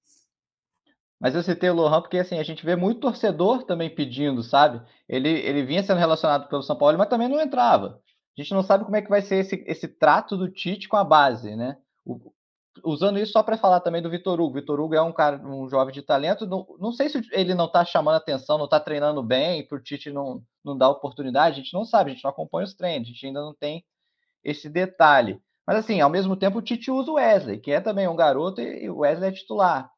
Mas eu citei o Lohan porque assim, a gente vê muito torcedor também pedindo, sabe? Ele, ele vinha sendo relacionado pelo São Paulo, mas também não entrava. A gente não sabe como é que vai ser esse, esse trato do Tite com a base, né? O, usando isso só para falar também do Vitor Hugo. Vitor Hugo é um cara, um jovem de talento. Não, não sei se ele não está chamando atenção, não está treinando bem, por Tite não, não dar oportunidade. A gente não sabe, a gente não acompanha os treinos, a gente ainda não tem esse detalhe. Mas assim, ao mesmo tempo, o Tite usa o Wesley, que é também um garoto e o Wesley é titular.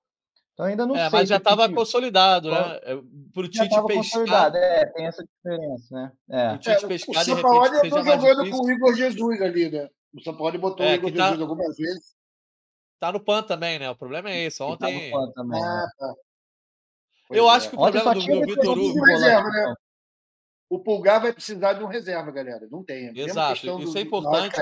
Então ainda não é, sei. Mas já estava consolidado, né? Para o Tite pescar. Consolidado. É, tem essa diferença, né? É. O Tite é, pescar, o São Paulo está jogando com o Igor Jesus ali, né? O São Paulo botou é, o Igor tá... Jesus algumas vezes. Tá no PAN também, né? O problema é esse. Ontem. Tá no PAN também. Né? Ah, tá. Eu acho é. que o problema do, do Vitor Hugo. Reserva, né? O Pulgar vai precisar de um reserva, galera. Não tem. Exato. Isso do, é importante.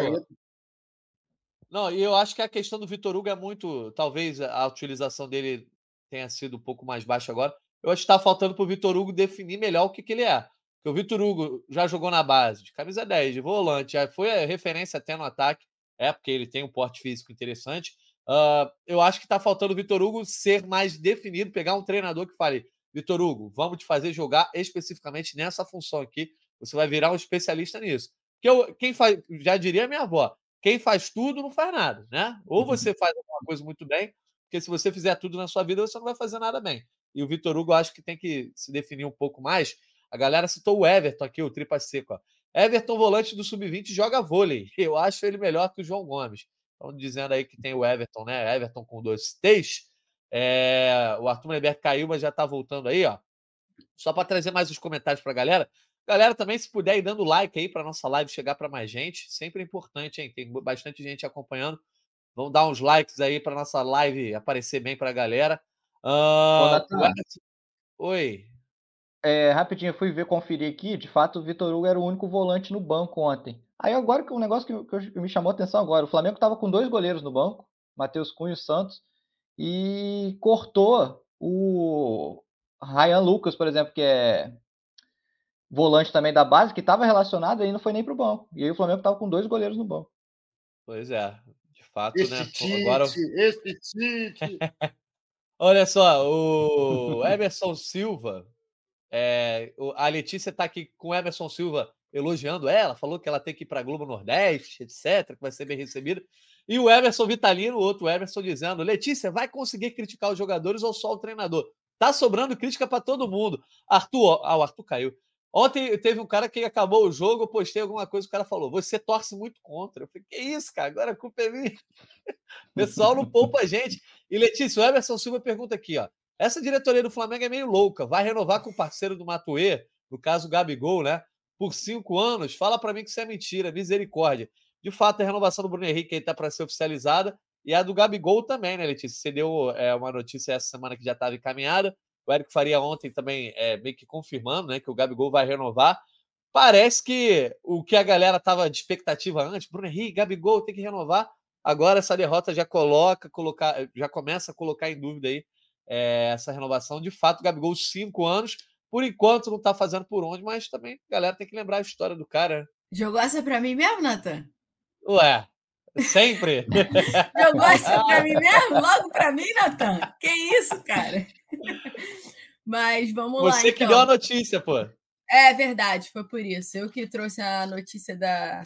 Não, e eu acho que a questão do Vitor Hugo é muito. Talvez a utilização dele tenha sido um pouco mais baixa agora. Eu acho que está faltando para o Vitor Hugo definir melhor o que, que ele é. Porque o Vitor Hugo já jogou na base, de camisa 10, de volante, já foi a referência até no ataque. É, porque ele tem um porte físico interessante. Uh, eu acho que está faltando o Vitor Hugo ser mais definido, pegar um treinador que fale: Vitor Hugo, vamos te fazer jogar especificamente nessa função aqui. Você vai virar um especialista nisso. Que eu, quem faz, já diria minha avó, quem faz tudo não faz nada, né? Ou você faz alguma coisa muito bem, porque se você fizer tudo na sua vida, você não vai fazer nada bem. E o Vitor Hugo, acho que tem que se definir um pouco mais. A galera citou o Everton aqui, o tripa seco. Ó. Everton, volante do sub-20, joga vôlei. Eu acho ele melhor que o João Gomes. Estão dizendo aí que tem o Everton, né? Everton com dois T's. É... O Arthur Neberto caiu, mas já está voltando aí, ó. Só para trazer mais os comentários para a galera. Galera, também, se puder ir dando like aí para nossa live chegar para mais gente, sempre é importante, hein? Tem bastante gente acompanhando. Vamos dar uns likes aí para nossa live aparecer bem para a galera. Oi. É, rapidinho, eu fui ver, conferir aqui. De fato, o Vitor Hugo era o único volante no banco ontem. Aí agora que um negócio que, que, me chamou a atenção agora, o Flamengo estava com dois goleiros no banco, Matheus Cunha e Santos, e cortou o Ryan Lucas, por exemplo, que é volante também da base, que estava relacionado e não foi nem para o banco. E aí o Flamengo estava com dois goleiros no banco. Pois é, de fato, esse né? Tite, agora... Esse Tite. Olha só, o Emerson Silva, é, a Letícia está aqui com o Emerson Silva elogiando ela, falou que ela tem que ir para a Globo Nordeste, etc., que vai ser bem recebida. E o Emerson Vitalino, o outro Emerson, dizendo: Letícia, vai conseguir criticar os jogadores ou só o treinador? Tá sobrando crítica para todo mundo. Arthur, ah, o Arthur caiu. Ontem teve um cara que acabou o jogo, eu postei alguma coisa, o cara falou: Você torce muito contra. Eu falei: Que isso, cara? Agora a culpa é minha. O pessoal não poupa a gente. E Letícia, o Emerson Silva pergunta aqui: ó. Essa diretoria do Flamengo é meio louca. Vai renovar com o parceiro do Matuê, no caso o Gabigol, né? Por cinco anos, fala para mim que isso é mentira, misericórdia. De fato, a renovação do Bruno Henrique está para ser oficializada e a do Gabigol também, né, Letícia? Você deu é, uma notícia essa semana que já estava encaminhada. O Eric Faria ontem também é, meio que confirmando né, que o Gabigol vai renovar. Parece que o que a galera estava de expectativa antes, Bruno Henrique, Gabigol tem que renovar. Agora essa derrota já coloca, colocar, já começa a colocar em dúvida aí é, essa renovação. De fato, Gabigol, cinco anos por enquanto não está fazendo por onde, mas também a galera tem que lembrar a história do cara. Jogou essa para mim mesmo, Nathan? Ué, sempre. Jogou essa para mim mesmo? Logo para mim, Nathan? Que isso, cara? Mas vamos Você lá. Você que então. deu a notícia, pô. É verdade, foi por isso. Eu que trouxe a notícia da,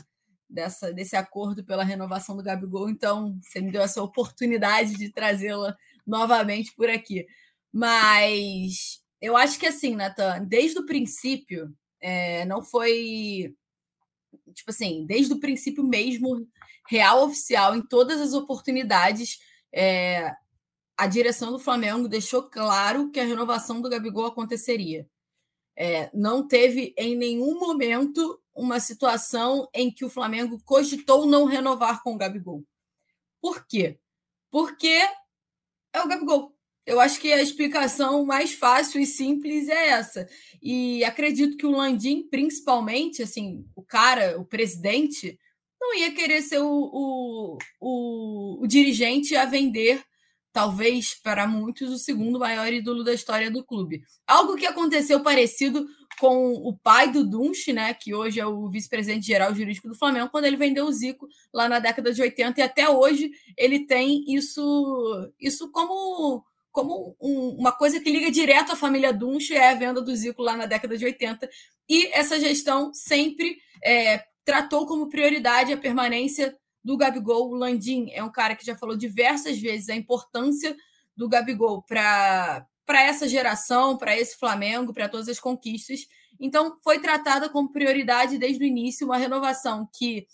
dessa, desse acordo pela renovação do Gabigol, então você me deu essa oportunidade de trazê-la novamente por aqui. Mas eu acho que assim, Natan, desde o princípio, é, não foi. Tipo assim, desde o princípio mesmo, real oficial, em todas as oportunidades, é, a direção do Flamengo deixou claro que a renovação do Gabigol aconteceria. É, não teve em nenhum momento uma situação em que o Flamengo cogitou não renovar com o Gabigol. Por quê? Porque é o Gabigol. Eu acho que a explicação mais fácil e simples é essa. E acredito que o Landim, principalmente, assim, o cara, o presidente, não ia querer ser o, o, o, o dirigente a vender talvez para muitos o segundo maior ídolo da história do clube. Algo que aconteceu parecido com o pai do Dunche, né, que hoje é o vice-presidente geral jurídico do Flamengo, quando ele vendeu o Zico lá na década de 80 e até hoje ele tem isso isso como como um, uma coisa que liga direto à família Dunche é a venda do Zico lá na década de 80 e essa gestão sempre é, tratou como prioridade a permanência do Gabigol. O Landim é um cara que já falou diversas vezes a importância do Gabigol para essa geração, para esse Flamengo, para todas as conquistas. Então, foi tratada como prioridade desde o início, uma renovação que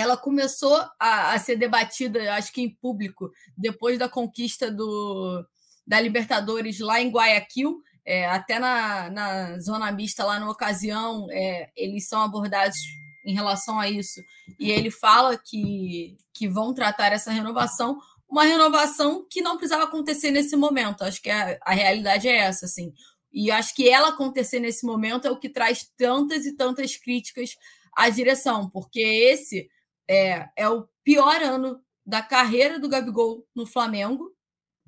ela começou a, a ser debatida, acho que em público, depois da conquista do, da Libertadores lá em Guayaquil. É, até na, na zona mista, lá na ocasião, é, eles são abordados em relação a isso. E ele fala que, que vão tratar essa renovação, uma renovação que não precisava acontecer nesse momento. Acho que a, a realidade é essa, assim. E acho que ela acontecer nesse momento é o que traz tantas e tantas críticas à direção, porque esse é, é o pior ano da carreira do Gabigol no Flamengo.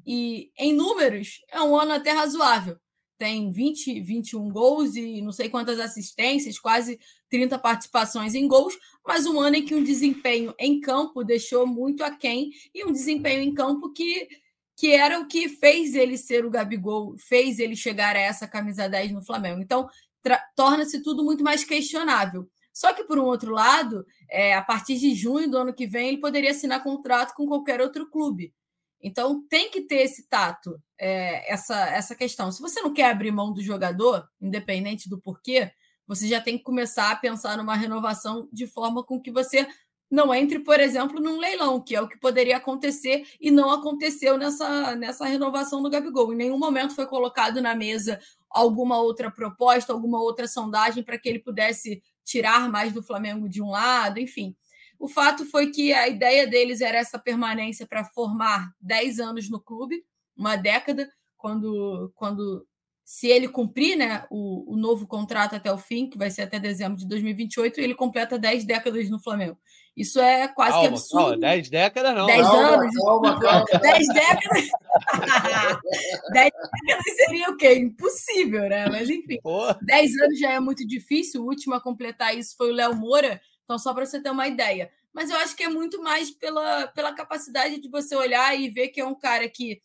E em números, é um ano até razoável tem 20, 21 gols e não sei quantas assistências, quase 30 participações em gols, mas um ano em que um desempenho em campo deixou muito aquém e um desempenho em campo que, que era o que fez ele ser o Gabigol, fez ele chegar a essa camisa 10 no Flamengo. Então, torna-se tudo muito mais questionável. Só que, por um outro lado, é, a partir de junho do ano que vem, ele poderia assinar contrato com qualquer outro clube. Então tem que ter esse tato, é, essa, essa questão. Se você não quer abrir mão do jogador, independente do porquê, você já tem que começar a pensar numa renovação de forma com que você não entre, por exemplo, num leilão, que é o que poderia acontecer e não aconteceu nessa, nessa renovação do Gabigol. Em nenhum momento foi colocado na mesa alguma outra proposta, alguma outra sondagem para que ele pudesse tirar mais do Flamengo de um lado, enfim. O fato foi que a ideia deles era essa permanência para formar 10 anos no clube, uma década, quando, quando se ele cumprir né, o, o novo contrato até o fim, que vai ser até dezembro de 2028, ele completa 10 décadas no Flamengo. Isso é quase calma, que absurdo. Calma, 10 décadas não. 10 calma, anos? Calma, calma. 10 décadas? 10 décadas seria o quê? Impossível, né? Mas enfim. Pô. 10 anos já é muito difícil. O último a completar isso foi o Léo Moura, então, só para você ter uma ideia. Mas eu acho que é muito mais pela, pela capacidade de você olhar e ver que é um cara que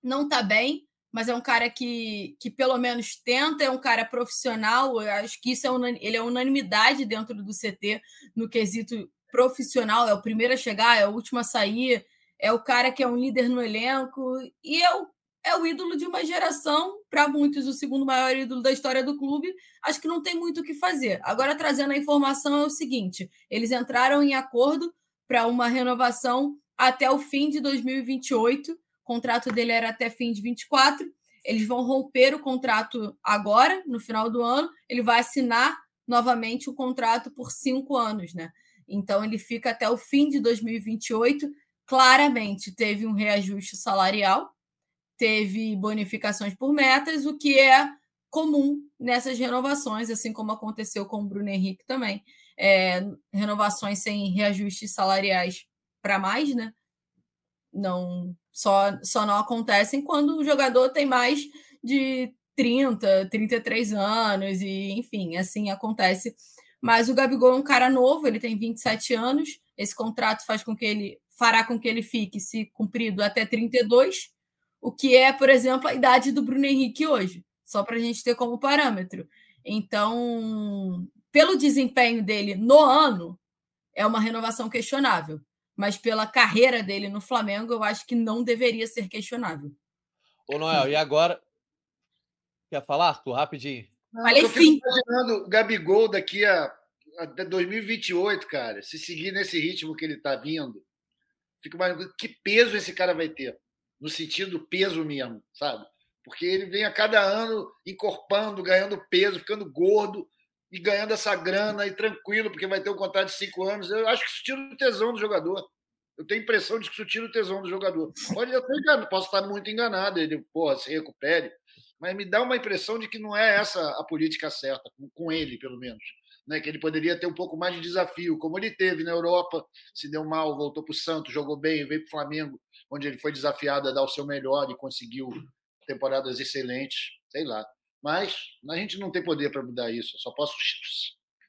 não está bem, mas é um cara que, que pelo menos tenta, é um cara profissional. Eu acho que isso é ele é unanimidade dentro do CT no quesito profissional. É o primeiro a chegar, é o último a sair, é o cara que é um líder no elenco e é o é o ídolo de uma geração, para muitos, o segundo maior ídolo da história do clube. Acho que não tem muito o que fazer. Agora, trazendo a informação, é o seguinte: eles entraram em acordo para uma renovação até o fim de 2028. Contrato dele era até fim de 24. Eles vão romper o contrato agora, no final do ano. Ele vai assinar novamente o contrato por cinco anos, né? Então ele fica até o fim de 2028. Claramente teve um reajuste salarial, teve bonificações por metas, o que é comum nessas renovações, assim como aconteceu com o Bruno Henrique também. É, renovações sem reajustes salariais para mais, né? Não, só, só não acontecem quando o jogador tem mais de 30, 33 anos, e enfim, assim acontece. Mas o Gabigol é um cara novo, ele tem 27 anos. Esse contrato faz com que ele fará com que ele fique, se cumprido, até 32, o que é, por exemplo, a idade do Bruno Henrique hoje, só para a gente ter como parâmetro. Então, pelo desempenho dele no ano, é uma renovação questionável. Mas pela carreira dele no Flamengo, eu acho que não deveria ser questionável. Ô, Noel, e agora? Quer falar, Arthur, rapidinho? Falei sim. imaginando o Gabigol daqui a, até 2028, cara, se seguir nesse ritmo que ele está vindo, fico imaginando que peso esse cara vai ter, no sentido peso mesmo, sabe? Porque ele vem a cada ano encorpando, ganhando peso, ficando gordo e ganhando essa grana e tranquilo, porque vai ter um contrato de cinco anos. Eu acho que isso tira o tesão do jogador. Eu tenho a impressão de que isso tira o tesão do jogador. Pode até enganado, posso estar muito enganado, ele porra, se recupere, mas me dá uma impressão de que não é essa a política certa, com ele, pelo menos. Né, que ele poderia ter um pouco mais de desafio, como ele teve na Europa, se deu mal, voltou para o Santos, jogou bem, veio para o Flamengo, onde ele foi desafiado a dar o seu melhor e conseguiu temporadas excelentes, sei lá. Mas a gente não tem poder para mudar isso, eu só posso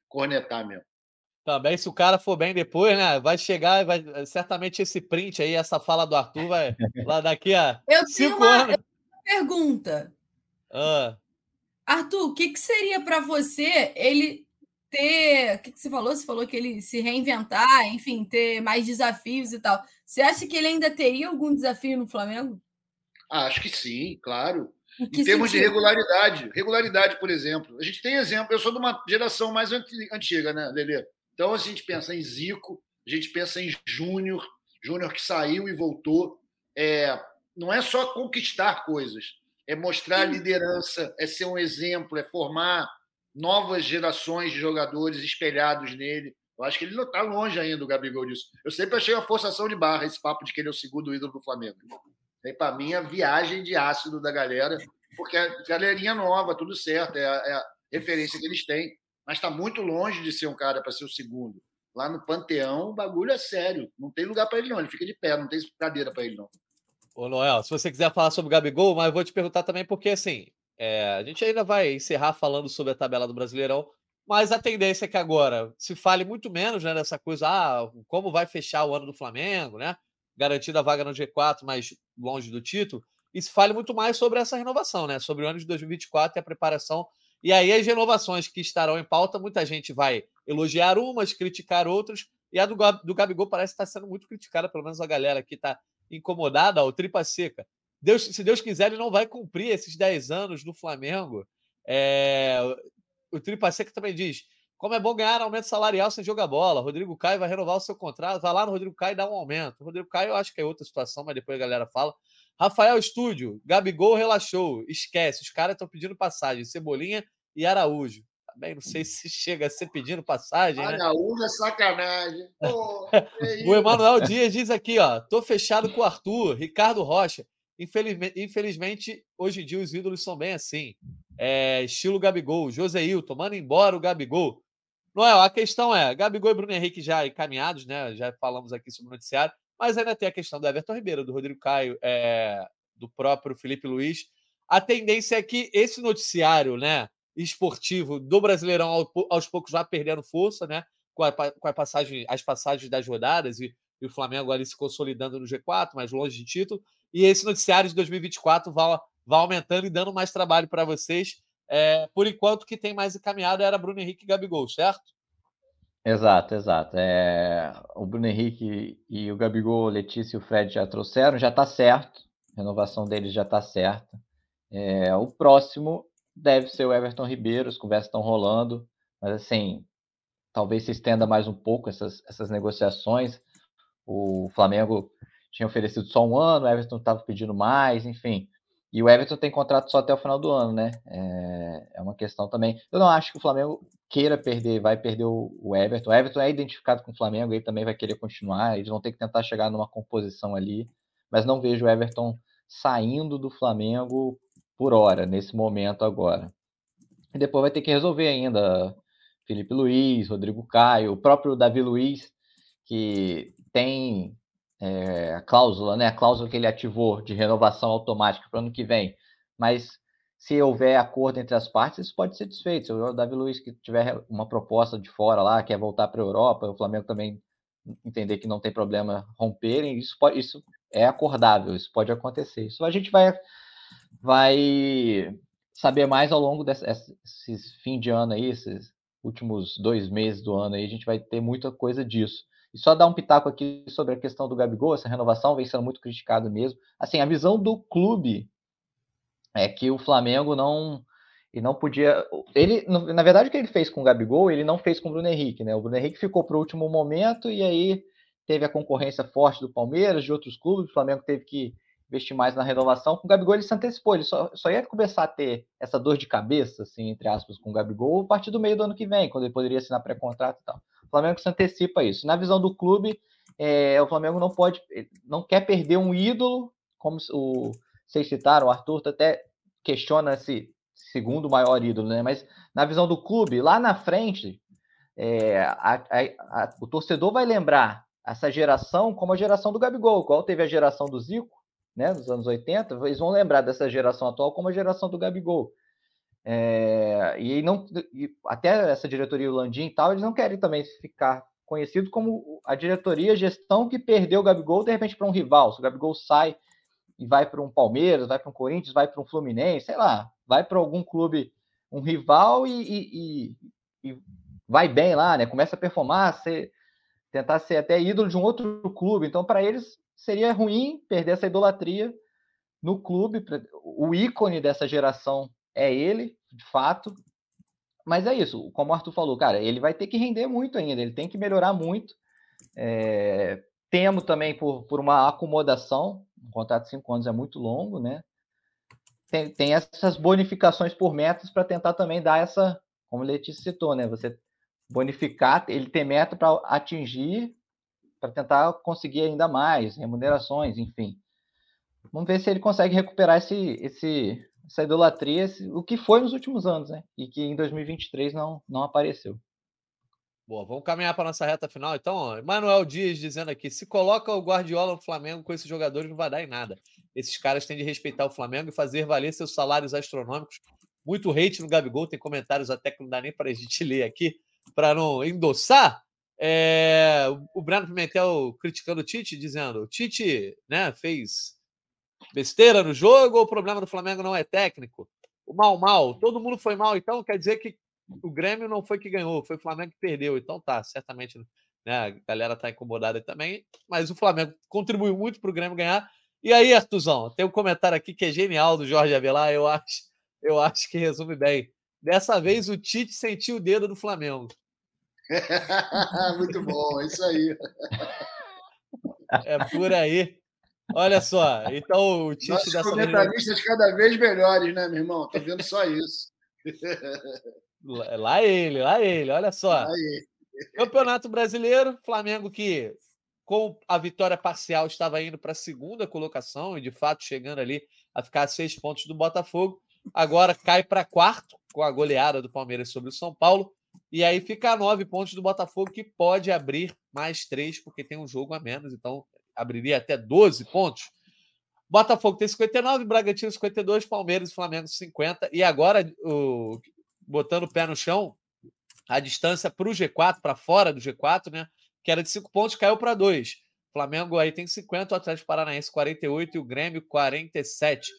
cornetar mesmo. Também, se o cara for bem depois, né? Vai chegar, vai certamente esse print aí, essa fala do Arthur vai lá daqui a eu cinco uma, anos. Eu tenho uma pergunta. Ah. Arthur, o que, que seria para você ele ter. O que, que você falou? Você falou que ele se reinventar, enfim, ter mais desafios e tal. Você acha que ele ainda teria algum desafio no Flamengo? Ah, acho que sim, claro. Em, termos sentido? de regularidade. Regularidade, por exemplo. A gente tem exemplo. Eu sou de uma geração mais antiga, né, Lelê? Então a gente pensa em Zico, a gente pensa em Júnior, Júnior que saiu e voltou. É, não é só conquistar coisas é mostrar liderança, é ser um exemplo, é formar novas gerações de jogadores espelhados nele. Eu acho que ele não está longe ainda, o Gabigol, disso. Eu sempre achei uma forçação de barra esse papo de que ele é o segundo ídolo do Flamengo. Aí, para mim, a viagem de ácido da galera, porque a galerinha nova, tudo certo, é a, é a referência que eles têm, mas está muito longe de ser um cara para ser o segundo. Lá no Panteão, o bagulho é sério. Não tem lugar para ele, não. Ele fica de pé, não tem cadeira para ele, não. Ô, Noel, se você quiser falar sobre o Gabigol, mas eu vou te perguntar também porque, assim, é, a gente ainda vai encerrar falando sobre a tabela do Brasileirão, mas a tendência é que agora se fale muito menos né, dessa coisa, ah, como vai fechar o ano do Flamengo, né? Garantida a vaga no G4, mas longe do título, e se fale muito mais sobre essa renovação, né? Sobre o ano de 2024 e a preparação. E aí as renovações que estarão em pauta, muita gente vai elogiar umas, criticar outras, e a do, do Gabigol parece estar sendo muito criticada, pelo menos a galera que está incomodada, o tripa seca. Deus, se Deus quiser, ele não vai cumprir esses 10 anos no Flamengo. É, o tripa seca também diz: como é bom ganhar aumento salarial sem jogar bola. Rodrigo Caio vai renovar o seu contrato. Vai lá no Rodrigo Caio e dá um aumento. O Rodrigo Caio eu acho que é outra situação, mas depois a galera fala. Rafael Estúdio, Gabigol relaxou. Esquece, os caras estão pedindo passagem. Cebolinha e Araújo também não sei se chega a ser pedindo passagem. Né? Araújo é sacanagem. Pô, o Emanuel Dias diz aqui, ó, tô fechado com o Arthur, Ricardo Rocha. Infelizmente, infelizmente, hoje em dia os ídolos são bem assim. É, estilo Gabigol, Joseilton, manda embora o Gabigol. Noel, a questão é, Gabigol e Bruno Henrique já encaminhados, né? Já falamos aqui sobre o noticiário, mas ainda tem a questão do Everton Ribeiro, do Rodrigo Caio, é, do próprio Felipe Luiz. A tendência é que esse noticiário, né? esportivo do Brasileirão aos poucos vai perdendo força, né? Com, a, com a passagem, as passagens das rodadas e, e, o Flamengo ali se consolidando no G4, mais longe de título. E esse noticiário de 2024 vai, vai aumentando e dando mais trabalho para vocês. É, por enquanto, que tem mais encaminhado era Bruno Henrique e Gabigol, certo? Exato, exato. É, o Bruno Henrique e o Gabigol, Letícia e o Fred já trouxeram, já está certo. A renovação deles já está certa. É, o próximo deve ser o Everton Ribeiro, as conversas estão rolando, mas assim, talvez se estenda mais um pouco essas, essas negociações. O Flamengo tinha oferecido só um ano, o Everton estava pedindo mais, enfim. E o Everton tem contrato só até o final do ano, né? É, é, uma questão também. Eu não acho que o Flamengo queira perder, vai perder o, Everton. O Everton é identificado com o Flamengo, ele também vai querer continuar. Eles vão ter que tentar chegar numa composição ali, mas não vejo o Everton saindo do Flamengo por hora, nesse momento agora. E depois vai ter que resolver ainda Felipe Luiz, Rodrigo Caio, o próprio Davi Luiz, que tem é, a cláusula, né? A cláusula que ele ativou de renovação automática para o ano que vem. Mas se houver acordo entre as partes, isso pode ser desfeito. Se o Davi Luiz que tiver uma proposta de fora lá, quer voltar para a Europa, o Flamengo também entender que não tem problema romperem, isso, pode, isso é acordável, isso pode acontecer. Isso a gente vai, vai saber mais ao longo desses fim de ano aí, esses últimos dois meses do ano aí, a gente vai ter muita coisa disso. E só dar um pitaco aqui sobre a questão do Gabigol, essa renovação vem sendo muito criticado mesmo. Assim, a visão do clube é que o Flamengo não e não podia. Ele, na verdade, o que ele fez com o Gabigol, ele não fez com o Bruno Henrique, né? O Bruno Henrique ficou para o último momento e aí teve a concorrência forte do Palmeiras, de outros clubes, o Flamengo teve que investir mais na renovação. Com o Gabigol ele se antecipou, ele só, só ia começar a ter essa dor de cabeça, assim, entre aspas, com o Gabigol a partir do meio do ano que vem, quando ele poderia assinar pré-contrato e tal. Flamengo se antecipa isso. Na visão do clube, é, o Flamengo não pode, não quer perder um ídolo, como o, vocês citaram, o Arthur até questiona esse segundo maior ídolo, né? Mas na visão do clube, lá na frente, é, a, a, a, o torcedor vai lembrar essa geração como a geração do Gabigol, igual teve a geração do Zico, né, nos anos 80, eles vão lembrar dessa geração atual como a geração do Gabigol. É, e não e até essa diretoria Landim e tal, eles não querem também ficar conhecido como a diretoria, gestão que perdeu o Gabigol de repente para um rival. Se o Gabigol sai e vai para um Palmeiras, vai para um Corinthians, vai para um Fluminense, sei lá, vai para algum clube, um rival e, e, e, vai bem lá, né? Começa a performar, ser, tentar ser até ídolo de um outro clube. Então, para eles seria ruim perder essa idolatria no clube. O ícone dessa geração é ele, de fato. Mas é isso, como o Arthur falou, cara, ele vai ter que render muito ainda, ele tem que melhorar muito. É, temo também por, por uma acomodação, um contrato de cinco anos é muito longo, né? Tem, tem essas bonificações por metas para tentar também dar essa, como o Letícia citou, né? Você bonificar, ele tem meta para atingir, para tentar conseguir ainda mais, remunerações, enfim. Vamos ver se ele consegue recuperar esse, esse, essa idolatria, o que foi nos últimos anos, né? E que em 2023 não, não apareceu. Boa, vamos caminhar para nossa reta final. Então, Manuel Dias dizendo aqui: se coloca o Guardiola no Flamengo com esses jogadores, não vai dar em nada. Esses caras têm de respeitar o Flamengo e fazer valer seus salários astronômicos. Muito hate no Gabigol, tem comentários até que não dá nem para a gente ler aqui, para não endossar. É, o Breno Pimentel criticando o Tite, dizendo: o Tite né, fez besteira no jogo ou o problema do Flamengo não é técnico? O mal, mal, todo mundo foi mal, então quer dizer que o Grêmio não foi que ganhou, foi o Flamengo que perdeu. Então tá, certamente né, a galera tá incomodada também, mas o Flamengo contribuiu muito para o Grêmio ganhar. E aí, Artuzão, tem um comentário aqui que é genial do Jorge Avelar, eu acho, eu acho que resume bem. Dessa vez o Tite sentiu o dedo do Flamengo. muito bom, é isso aí. É por aí. Olha só, então o Tite Nossos dessa comentaristas vez... cada vez melhores, né, meu irmão? Tô vendo só isso. Lá ele, lá ele, olha só. Campeonato Brasileiro, Flamengo que com a vitória parcial estava indo para a segunda colocação e de fato chegando ali a ficar a seis pontos do Botafogo. Agora cai para quarto com a goleada do Palmeiras sobre o São Paulo. E aí fica a nove pontos do Botafogo, que pode abrir mais três, porque tem um jogo a menos, então abriria até 12 pontos. Botafogo tem 59, Bragantino 52, Palmeiras e Flamengo 50. E agora o botando o pé no chão, a distância para o G4, para fora do G4, né? Que era de 5 pontos, caiu para 2. Flamengo aí tem 50, o Atlético Paranaense 48 e o Grêmio 47.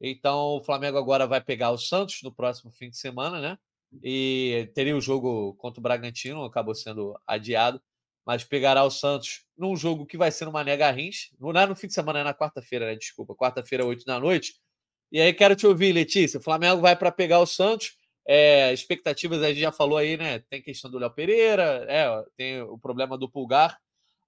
Então o Flamengo agora vai pegar o Santos no próximo fim de semana, né? E teria o jogo contra o Bragantino, acabou sendo adiado, mas pegará o Santos num jogo que vai ser no Mané Garrincha. Não é no fim de semana, é na quarta-feira, né? Desculpa, quarta-feira, 8 da noite. E aí quero te ouvir, Letícia. O Flamengo vai para pegar o Santos é, expectativas, a gente já falou aí, né? Tem questão do Léo Pereira, é, tem o problema do Pulgar,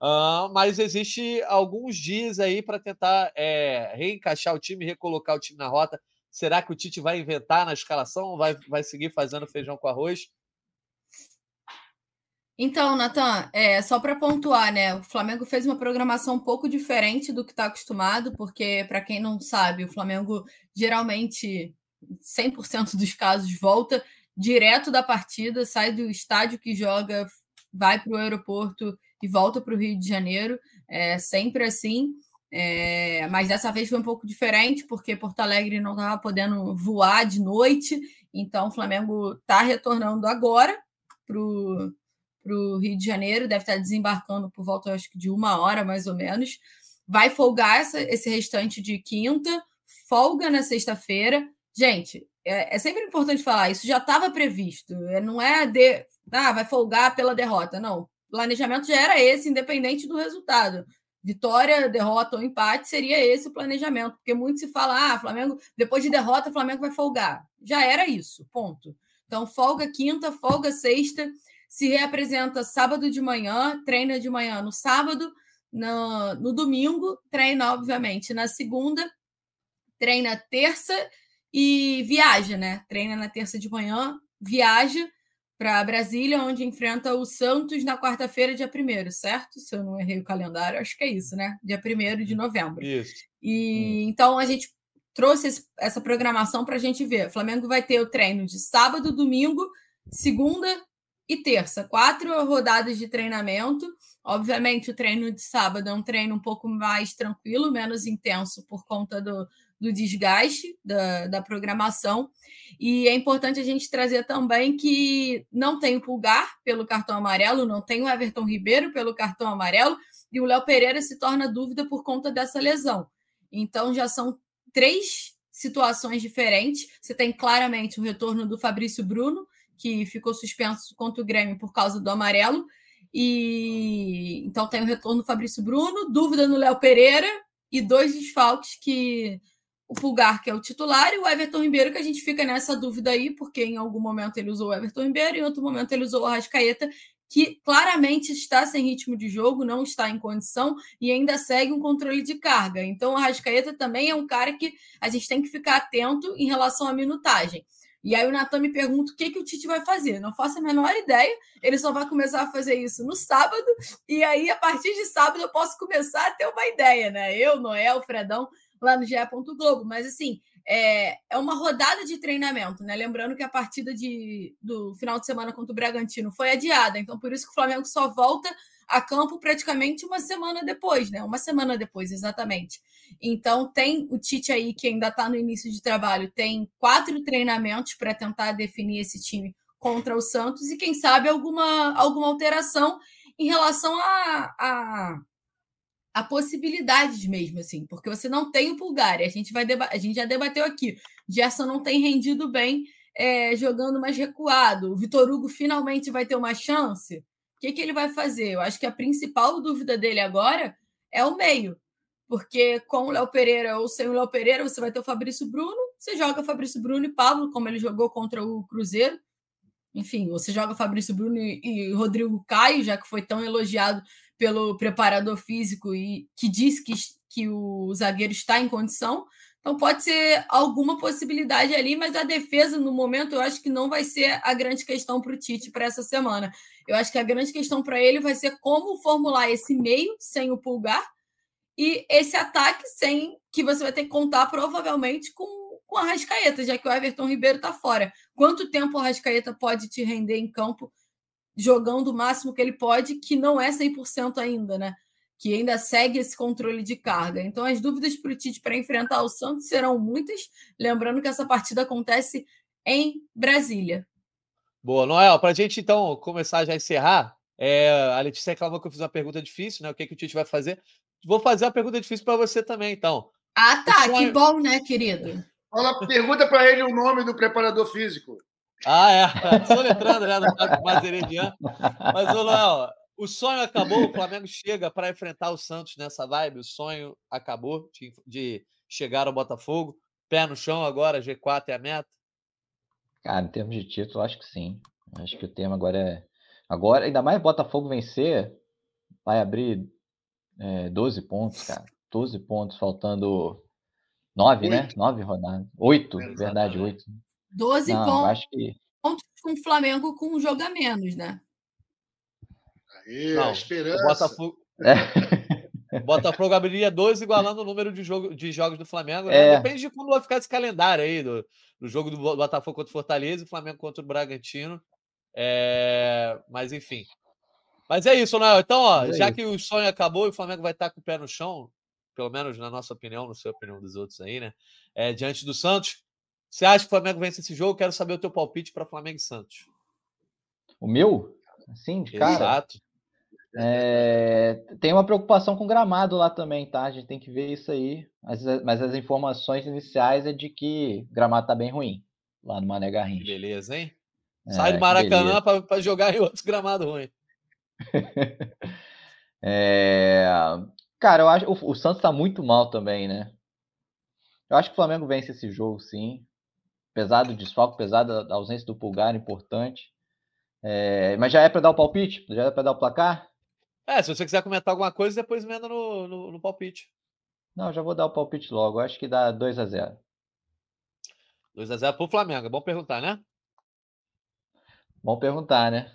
uh, mas existe alguns dias aí para tentar é, reencaixar o time, recolocar o time na rota. Será que o Tite vai inventar na escalação vai, vai seguir fazendo feijão com arroz? Então, Natan, é, só para pontuar, né? O Flamengo fez uma programação um pouco diferente do que está acostumado, porque, para quem não sabe, o Flamengo geralmente 100% dos casos, volta direto da partida, sai do estádio que joga, vai para o aeroporto e volta para o Rio de Janeiro. É sempre assim. É, mas dessa vez foi um pouco diferente, porque Porto Alegre não estava podendo voar de noite, então o Flamengo está retornando agora para o Rio de Janeiro, deve estar desembarcando por volta acho que de uma hora mais ou menos. Vai folgar essa, esse restante de quinta, folga na sexta-feira. Gente, é, é, sempre importante falar, isso já estava previsto, é, não é de ah, vai folgar pela derrota, não. O planejamento já era esse, independente do resultado vitória, derrota ou empate, seria esse o planejamento, porque muito se fala, ah, Flamengo, depois de derrota, o Flamengo vai folgar. Já era isso, ponto. Então, folga quinta, folga sexta, se reapresenta sábado de manhã, treina de manhã no sábado, no, no domingo, treina, obviamente, na segunda, treina terça e viaja, né? Treina na terça de manhã, viaja para Brasília, onde enfrenta o Santos na quarta-feira, dia 1 certo? Se eu não errei o calendário, acho que é isso, né? Dia 1 de novembro. Isso. E hum. então a gente trouxe esse, essa programação para a gente ver. O Flamengo vai ter o treino de sábado, domingo, segunda e terça. Quatro rodadas de treinamento. Obviamente, o treino de sábado é um treino um pouco mais tranquilo, menos intenso por conta do, do desgaste da, da programação. E é importante a gente trazer também que não tem o Pulgar pelo cartão amarelo, não tem o Everton Ribeiro pelo cartão amarelo, e o Léo Pereira se torna dúvida por conta dessa lesão. Então já são três situações diferentes. Você tem claramente o retorno do Fabrício Bruno, que ficou suspenso contra o Grêmio por causa do amarelo. E então tem o retorno do Fabrício Bruno, dúvida no Léo Pereira e dois desfalques que o Pulgar, que é o titular, e o Everton Ribeiro, que a gente fica nessa dúvida aí, porque em algum momento ele usou o Everton Ribeiro, e em outro momento ele usou o Arrascaeta, que claramente está sem ritmo de jogo, não está em condição e ainda segue um controle de carga. Então, o Arrascaeta também é um cara que a gente tem que ficar atento em relação à minutagem. E aí o Natan me pergunta o que, que o Tite vai fazer. Não faço a menor ideia. Ele só vai começar a fazer isso no sábado. E aí, a partir de sábado, eu posso começar a ter uma ideia, né? Eu, Noel, Fredão, lá no GE. Globo. Mas assim, é, é uma rodada de treinamento, né? Lembrando que a partida de, do final de semana contra o Bragantino foi adiada, então por isso que o Flamengo só volta a campo praticamente uma semana depois, né? Uma semana depois, exatamente. Então tem o Tite aí que ainda está no início de trabalho, tem quatro treinamentos para tentar definir esse time contra o Santos e quem sabe alguma, alguma alteração em relação a, a a possibilidades mesmo, assim, porque você não tem o Pulgar, a gente, vai a gente já debateu aqui. Gerson não tem rendido bem é, jogando mais recuado. O Vitor Hugo finalmente vai ter uma chance. O que, que ele vai fazer? Eu acho que a principal dúvida dele agora é o meio. Porque com o Léo Pereira ou sem o Léo Pereira, você vai ter o Fabrício Bruno, você joga Fabrício Bruno e Pablo, como ele jogou contra o Cruzeiro. Enfim, você joga Fabrício Bruno e, Rodrigo Caio, já que foi tão elogiado pelo preparador físico e que diz que, que o zagueiro está em condição. Então pode ser alguma possibilidade ali, mas a defesa no momento eu acho que não vai ser a grande questão para o Tite para essa semana. Eu acho que a grande questão para ele vai ser como formular esse meio sem o pulgar e esse ataque sem que você vai ter que contar provavelmente com, com a Rascaeta, já que o Everton Ribeiro está fora. Quanto tempo o Rascaeta pode te render em campo jogando o máximo que ele pode, que não é 100% ainda, né? Que ainda segue esse controle de carga. Então, as dúvidas para o Tite para enfrentar o Santos serão muitas. Lembrando que essa partida acontece em Brasília. Boa, Noel, para a gente então começar já a encerrar, é, a Letícia reclamou que eu fiz uma pergunta difícil, né? O que, que o Tite vai fazer? Vou fazer uma pergunta difícil para você também, então. Ah, tá, sonho... que bom, né, querido? Fala, pergunta para ele o nome do preparador físico. Ah, é. Soletrando, né? Do Mazeredian. Mas, ô, Léo, o sonho acabou, o Flamengo chega para enfrentar o Santos nessa vibe. O sonho acabou de, de chegar ao Botafogo. Pé no chão agora, G4 é a meta? Cara, em termos de título, acho que sim. Acho que o tema agora é. Agora, ainda mais Botafogo vencer, vai abrir é, 12 pontos, cara. 12 pontos, faltando 9, né? 9 rodadas. 8, verdade, 8. 12 Não, pontos, acho que... pontos com o Flamengo com um jogo a menos, né? Aí, Não, esperança. O Botafogo... É. Botafogo abriria 12, igualando o número de, jogo, de jogos do Flamengo. Né? É. Depende de como vai ficar esse calendário aí do, do jogo do Botafogo contra o Fortaleza e Flamengo contra o Bragantino. É... Mas enfim. Mas é isso, Noel. Então, ó, é já isso. que o sonho acabou e o Flamengo vai estar com o pé no chão, pelo menos na nossa opinião, não sei a opinião dos outros aí, né? É, diante do Santos. Você acha que o Flamengo vence esse jogo? Quero saber o teu palpite para Flamengo e Santos. O meu? Sim, de cara. Exato. É, tem uma preocupação com o gramado lá também, tá? A gente tem que ver isso aí. Mas, mas as informações iniciais é de que o gramado tá bem ruim lá no Mané Garrincha. Beleza, hein? É, Sai do Maracanã para jogar em outros gramados ruins. é, cara, eu acho o, o Santos tá muito mal também, né? Eu acho que o Flamengo vence esse jogo, sim. Pesado do desfalque, pesado da ausência do Pulgar, importante. É, mas já é para dar o palpite? Já é para dar o placar? É, se você quiser comentar alguma coisa, depois emenda no, no, no palpite. Não, já vou dar o palpite logo. Acho que dá 2 a 0 2 a 0 pro Flamengo. É bom perguntar, né? Bom perguntar, né?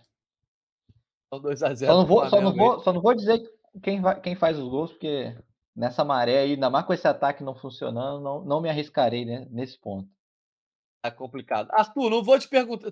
Então 2 a 0 só não vou, só não vou, só não vou dizer quem, vai, quem faz os gols, porque nessa maré aí, ainda mais com esse ataque não funcionando, não, não me arriscarei né, nesse ponto. Tá complicado. Arthur, não vou te perguntar.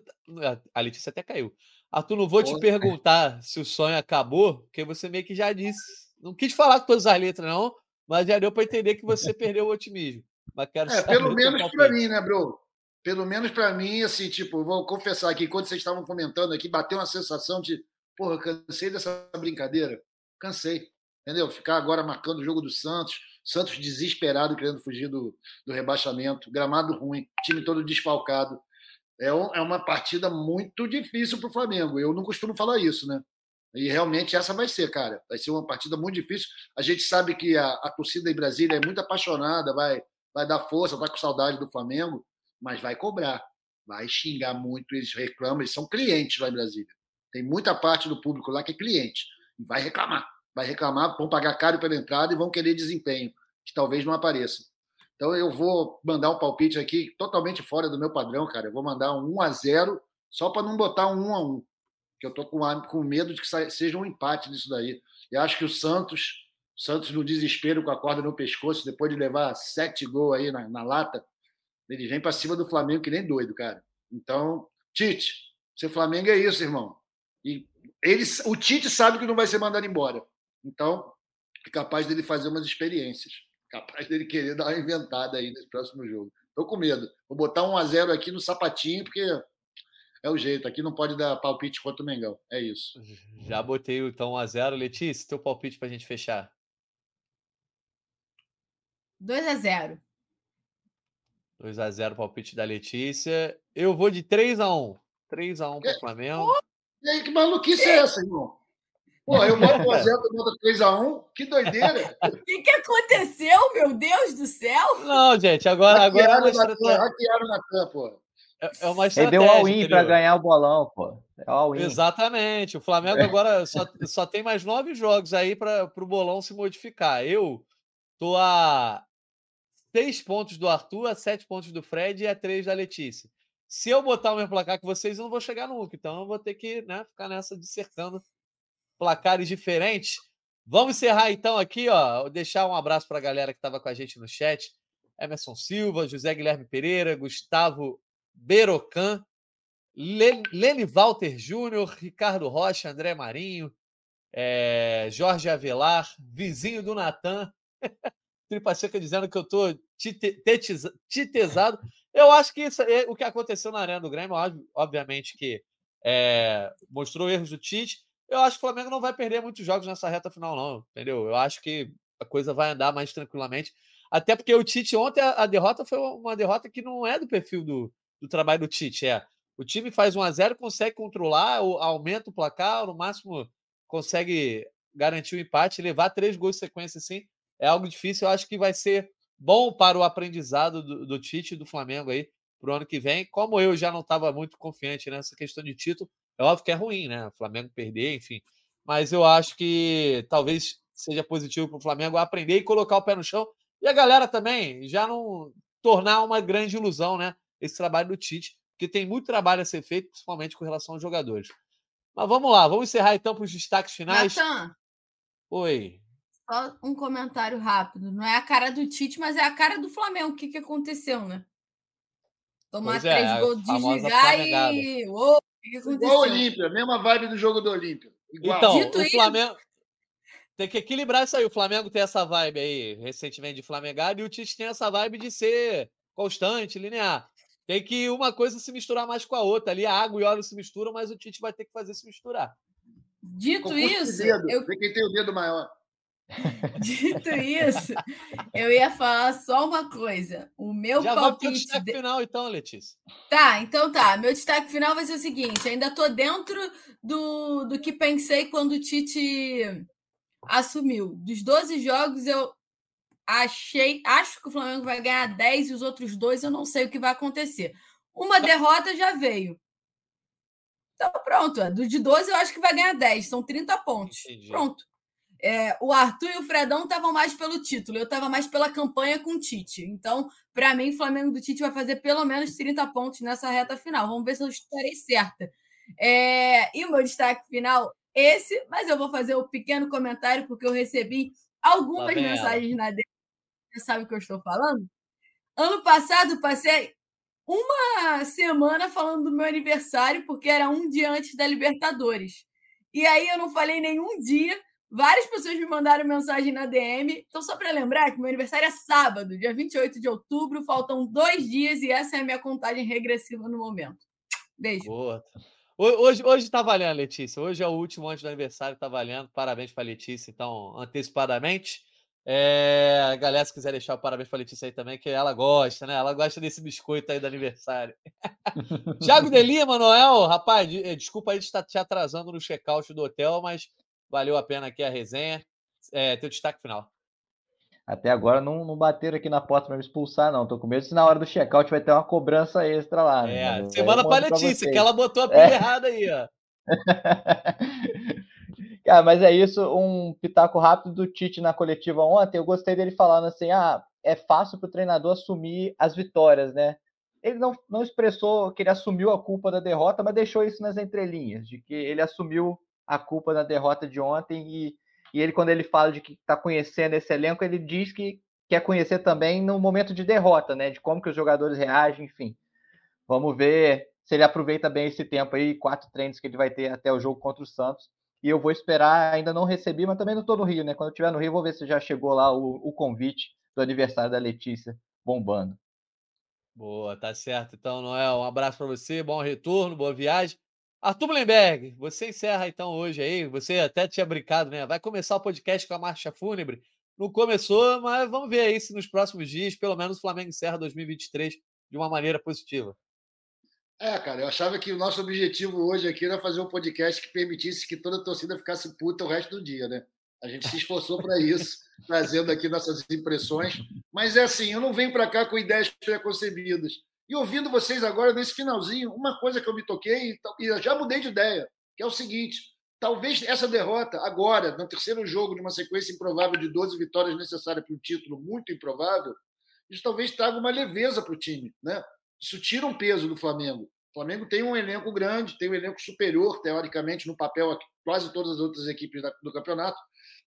A Letícia até caiu. Arthur, não vou te perguntar se o sonho acabou, porque você meio que já disse. Não quis falar com todas as letras, não, mas já deu para entender que você perdeu o otimismo. Mas quero é, pelo menos para mim, né, bro? Pelo menos para mim, assim, tipo, vou confessar aqui, quando vocês estavam comentando aqui, bateu uma sensação de, porra, cansei dessa brincadeira. Cansei. Entendeu? Ficar agora marcando o jogo do Santos, Santos desesperado querendo fugir do, do rebaixamento, gramado ruim, time todo desfalcado. É, um, é uma partida muito difícil para o Flamengo. Eu não costumo falar isso, né? E realmente essa vai ser, cara. Vai ser uma partida muito difícil. A gente sabe que a, a torcida em Brasília é muito apaixonada, vai, vai dar força, vai com saudade do Flamengo, mas vai cobrar. Vai xingar muito, eles reclamam, eles são clientes lá em Brasília. Tem muita parte do público lá que é cliente. Vai reclamar. Vai reclamar, vão pagar caro pela entrada e vão querer desempenho, que talvez não apareça. Então eu vou mandar um palpite aqui totalmente fora do meu padrão, cara. Eu vou mandar um 1 a 0 só para não botar um 1 a 1, que eu tô com, com medo de que seja um empate disso daí. E acho que o Santos, Santos no desespero com a corda no pescoço, depois de levar sete gols aí na, na lata, ele vem para cima do Flamengo que nem doido, cara. Então, Tite, seu Flamengo é isso, irmão. E ele, o Tite sabe que não vai ser mandado embora. Então, é capaz dele fazer umas experiências capaz dele querer dar uma inventada aí nesse próximo jogo. Tô com medo. Vou botar um a 0 aqui no sapatinho, porque é o jeito. Aqui não pode dar palpite contra o Mengão. É isso. Já botei então 1 a 0 Letícia, teu palpite para a gente fechar. 2 a 0 2 a 0 palpite da Letícia. Eu vou de 3 a 1 3 a 1 para o Flamengo. E aí, que maluquice é essa, irmão? Pô, eu boto 1 a 0 tu bota 3 a 1 Que doideira! O que, que aconteceu, meu Deus do céu? Não, gente, agora... agora hackearam, é estratégia... hackearam na cam, pô. É, é uma estratégia. Ele deu all-in para ganhar o bolão, pô. É all Exatamente. O Flamengo agora só, só tem mais nove jogos aí para o bolão se modificar. Eu tô a seis pontos do Arthur, a sete pontos do Fred e a três da Letícia. Se eu botar o meu placar com vocês, eu não vou chegar nunca. Então eu vou ter que né, ficar nessa dissertando placares diferentes. Vamos encerrar então aqui, ó. Deixar um abraço para a galera que estava com a gente no chat. Emerson Silva, José Guilherme Pereira, Gustavo Berocan, Lene Walter Júnior, Ricardo Rocha, André Marinho, é, Jorge Avelar, vizinho do Natan. Tripa Seca dizendo que eu estou titesado. Eu acho que isso é o que aconteceu na Arena do Grêmio, obviamente que é, mostrou erros do Tite, eu acho que o Flamengo não vai perder muitos jogos nessa reta final, não, entendeu? Eu acho que a coisa vai andar mais tranquilamente. Até porque o Tite, ontem, a, a derrota foi uma derrota que não é do perfil do, do trabalho do Tite. É o time faz 1 a 0 consegue controlar, aumenta o placar, no máximo consegue garantir o empate, levar três gols de sequência assim, é algo difícil. Eu acho que vai ser bom para o aprendizado do, do Tite e do Flamengo aí para o ano que vem. Como eu já não estava muito confiante nessa questão de título, é óbvio que é ruim, né? O Flamengo perder, enfim. Mas eu acho que talvez seja positivo para o Flamengo aprender e colocar o pé no chão. E a galera também já não tornar uma grande ilusão, né? Esse trabalho do Tite, porque tem muito trabalho a ser feito, principalmente com relação aos jogadores. Mas vamos lá, vamos encerrar então para os destaques finais. Natan, Oi. Só um comentário rápido. Não é a cara do Tite, mas é a cara do Flamengo. O que, que aconteceu, né? Tomar pois é, três é, gols, desligar e. Oh, Igual o Olímpia, mesma vibe do jogo do Olímpia. Igual. Então, Dito o Flamengo. tem que equilibrar isso aí. O Flamengo tem essa vibe aí, recentemente de Flamengado, e o Tite tem essa vibe de ser constante, linear. Tem que uma coisa se misturar mais com a outra. Ali a água e óleo se misturam, mas o Tite vai ter que fazer se misturar. Dito isso, dedo. eu... quem tem o dedo maior. Dito isso, eu ia falar só uma coisa. O meu Já palpite... vamos destaque de... final, então, Letícia. Tá, então tá. Meu destaque final vai ser o seguinte: ainda tô dentro do, do que pensei quando o Tite assumiu. Dos 12 jogos, eu achei, acho que o Flamengo vai ganhar 10 e os outros dois eu não sei o que vai acontecer. Uma derrota já veio. Então, pronto. Do de 12 eu acho que vai ganhar 10. São 30 pontos. Entendi. Pronto. É, o Arthur e o Fredão estavam mais pelo título, eu estava mais pela campanha com o Tite. Então, para mim, o Flamengo do Tite vai fazer pelo menos 30 pontos nessa reta final. Vamos ver se eu estarei certa. É, e o meu destaque final, esse, mas eu vou fazer o um pequeno comentário, porque eu recebi algumas mensagens na DM. Você sabe o que eu estou falando? Ano passado, passei uma semana falando do meu aniversário, porque era um dia antes da Libertadores. E aí eu não falei nenhum dia Várias pessoas me mandaram mensagem na DM. Então, só para lembrar que meu aniversário é sábado, dia 28 de outubro. Faltam dois dias e essa é a minha contagem regressiva no momento. Beijo. Boa. Hoje, hoje tá valendo, Letícia. Hoje é o último antes do aniversário, tá valendo. Parabéns para Letícia, então, antecipadamente. É, a galera, se quiser deixar o parabéns para Letícia aí também, que ela gosta, né? Ela gosta desse biscoito aí do aniversário. Tiago Delia, Manoel, rapaz, eh, desculpa aí de estar te atrasando no check-out do hotel, mas Valeu a pena aqui a resenha. É, teu destaque final. Até agora não, não bateram aqui na porta para me expulsar, não. Tô com medo se na hora do check-out vai ter uma cobrança extra lá. Né? É, você manda para Letícia, que ela botou a pilha é. errada aí, ó. Cara, mas é isso, um pitaco rápido do Tite na coletiva ontem. Eu gostei dele falando assim: ah, é fácil para o treinador assumir as vitórias, né? Ele não, não expressou que ele assumiu a culpa da derrota, mas deixou isso nas entrelinhas, de que ele assumiu a culpa da derrota de ontem e, e ele, quando ele fala de que está conhecendo esse elenco, ele diz que quer conhecer também no momento de derrota, né? De como que os jogadores reagem, enfim. Vamos ver se ele aproveita bem esse tempo aí, quatro treinos que ele vai ter até o jogo contra o Santos. E eu vou esperar, ainda não recebi, mas também não estou no Rio, né? Quando eu estiver no Rio, vou ver se já chegou lá o, o convite do aniversário da Letícia bombando. Boa, tá certo. Então, Noel, um abraço para você, bom retorno, boa viagem. Arthur Blenberg, você encerra então hoje aí. Você até tinha brincado, né? Vai começar o podcast com a marcha fúnebre. Não começou, mas vamos ver aí se nos próximos dias, pelo menos, o Flamengo encerra 2023 de uma maneira positiva. É, cara, eu achava que o nosso objetivo hoje aqui era fazer um podcast que permitisse que toda a torcida ficasse puta o resto do dia, né? A gente se esforçou para isso, trazendo aqui nossas impressões. Mas é assim, eu não venho para cá com ideias preconcebidas. E ouvindo vocês agora, nesse finalzinho, uma coisa que eu me toquei, e já mudei de ideia, que é o seguinte: talvez essa derrota, agora, no terceiro jogo de uma sequência improvável de 12 vitórias necessárias para um título muito improvável, isso talvez traga uma leveza para o time. Né? Isso tira um peso do Flamengo. O Flamengo tem um elenco grande, tem um elenco superior, teoricamente, no papel, a quase todas as outras equipes do campeonato.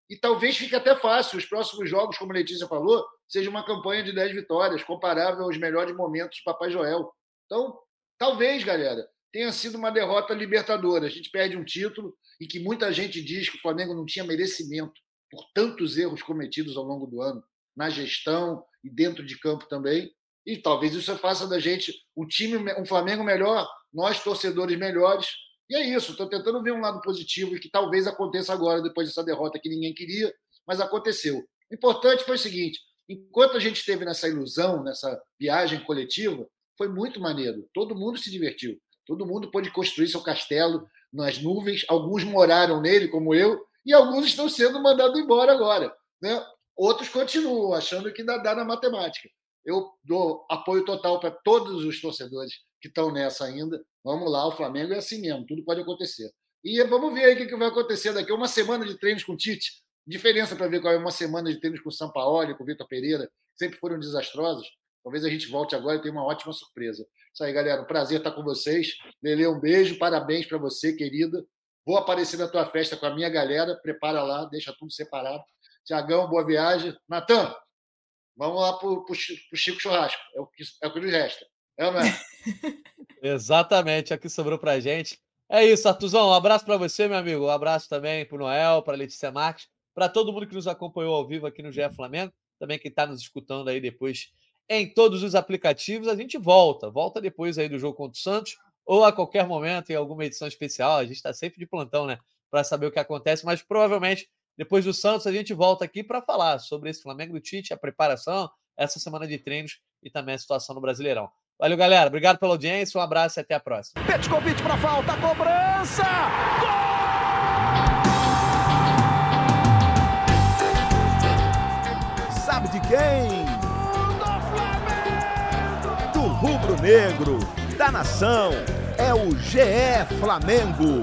E talvez fique até fácil os próximos jogos, como a Letícia falou, seja uma campanha de 10 vitórias, comparável aos melhores momentos do Papai Joel. Então, talvez, galera, tenha sido uma derrota libertadora. A gente perde um título e que muita gente diz que o Flamengo não tinha merecimento por tantos erros cometidos ao longo do ano, na gestão e dentro de campo também. E talvez isso faça da gente um time, um Flamengo melhor, nós torcedores melhores, e é isso, estou tentando ver um lado positivo e que talvez aconteça agora, depois dessa derrota que ninguém queria, mas aconteceu. O importante foi o seguinte: enquanto a gente esteve nessa ilusão, nessa viagem coletiva, foi muito maneiro. Todo mundo se divertiu. Todo mundo pôde construir seu castelo nas nuvens. Alguns moraram nele, como eu, e alguns estão sendo mandados embora agora. Né? Outros continuam achando que dá, dá na matemática. Eu dou apoio total para todos os torcedores que estão nessa ainda. Vamos lá, o Flamengo é assim mesmo, tudo pode acontecer. E vamos ver aí o que vai acontecer daqui. Uma semana de treinos com o Tite. Diferença para ver qual é uma semana de treinos com o Sampaoli, com o Vitor Pereira, sempre foram desastrosos. Talvez a gente volte agora e tenha uma ótima surpresa. Isso aí, galera. Um prazer estar com vocês. Lele, um beijo, parabéns para você, querida. Vou aparecer na tua festa com a minha galera. Prepara lá, deixa tudo separado. Tiagão, boa viagem. Natan, vamos lá para o Chico Churrasco. É o que, é o que nos resta. É ou não é? Exatamente, aqui sobrou pra gente. É isso, Artuzão. Um abraço para você, meu amigo. Um abraço também para o Noel, para Letícia Marques, para todo mundo que nos acompanhou ao vivo aqui no GE Flamengo, também quem está nos escutando aí depois em todos os aplicativos. A gente volta, volta depois aí do jogo contra o Santos ou a qualquer momento em alguma edição especial. A gente está sempre de plantão, né, para saber o que acontece, mas provavelmente depois do Santos a gente volta aqui para falar sobre esse Flamengo do Tite, a preparação, essa semana de treinos e também a situação no Brasileirão. Valeu, galera. Obrigado pela audiência, um abraço e até a próxima. Petkovic para falta, cobrança! Gol! Sabe de quem? Do Flamengo! Do rubro-negro, da nação, é o GE Flamengo.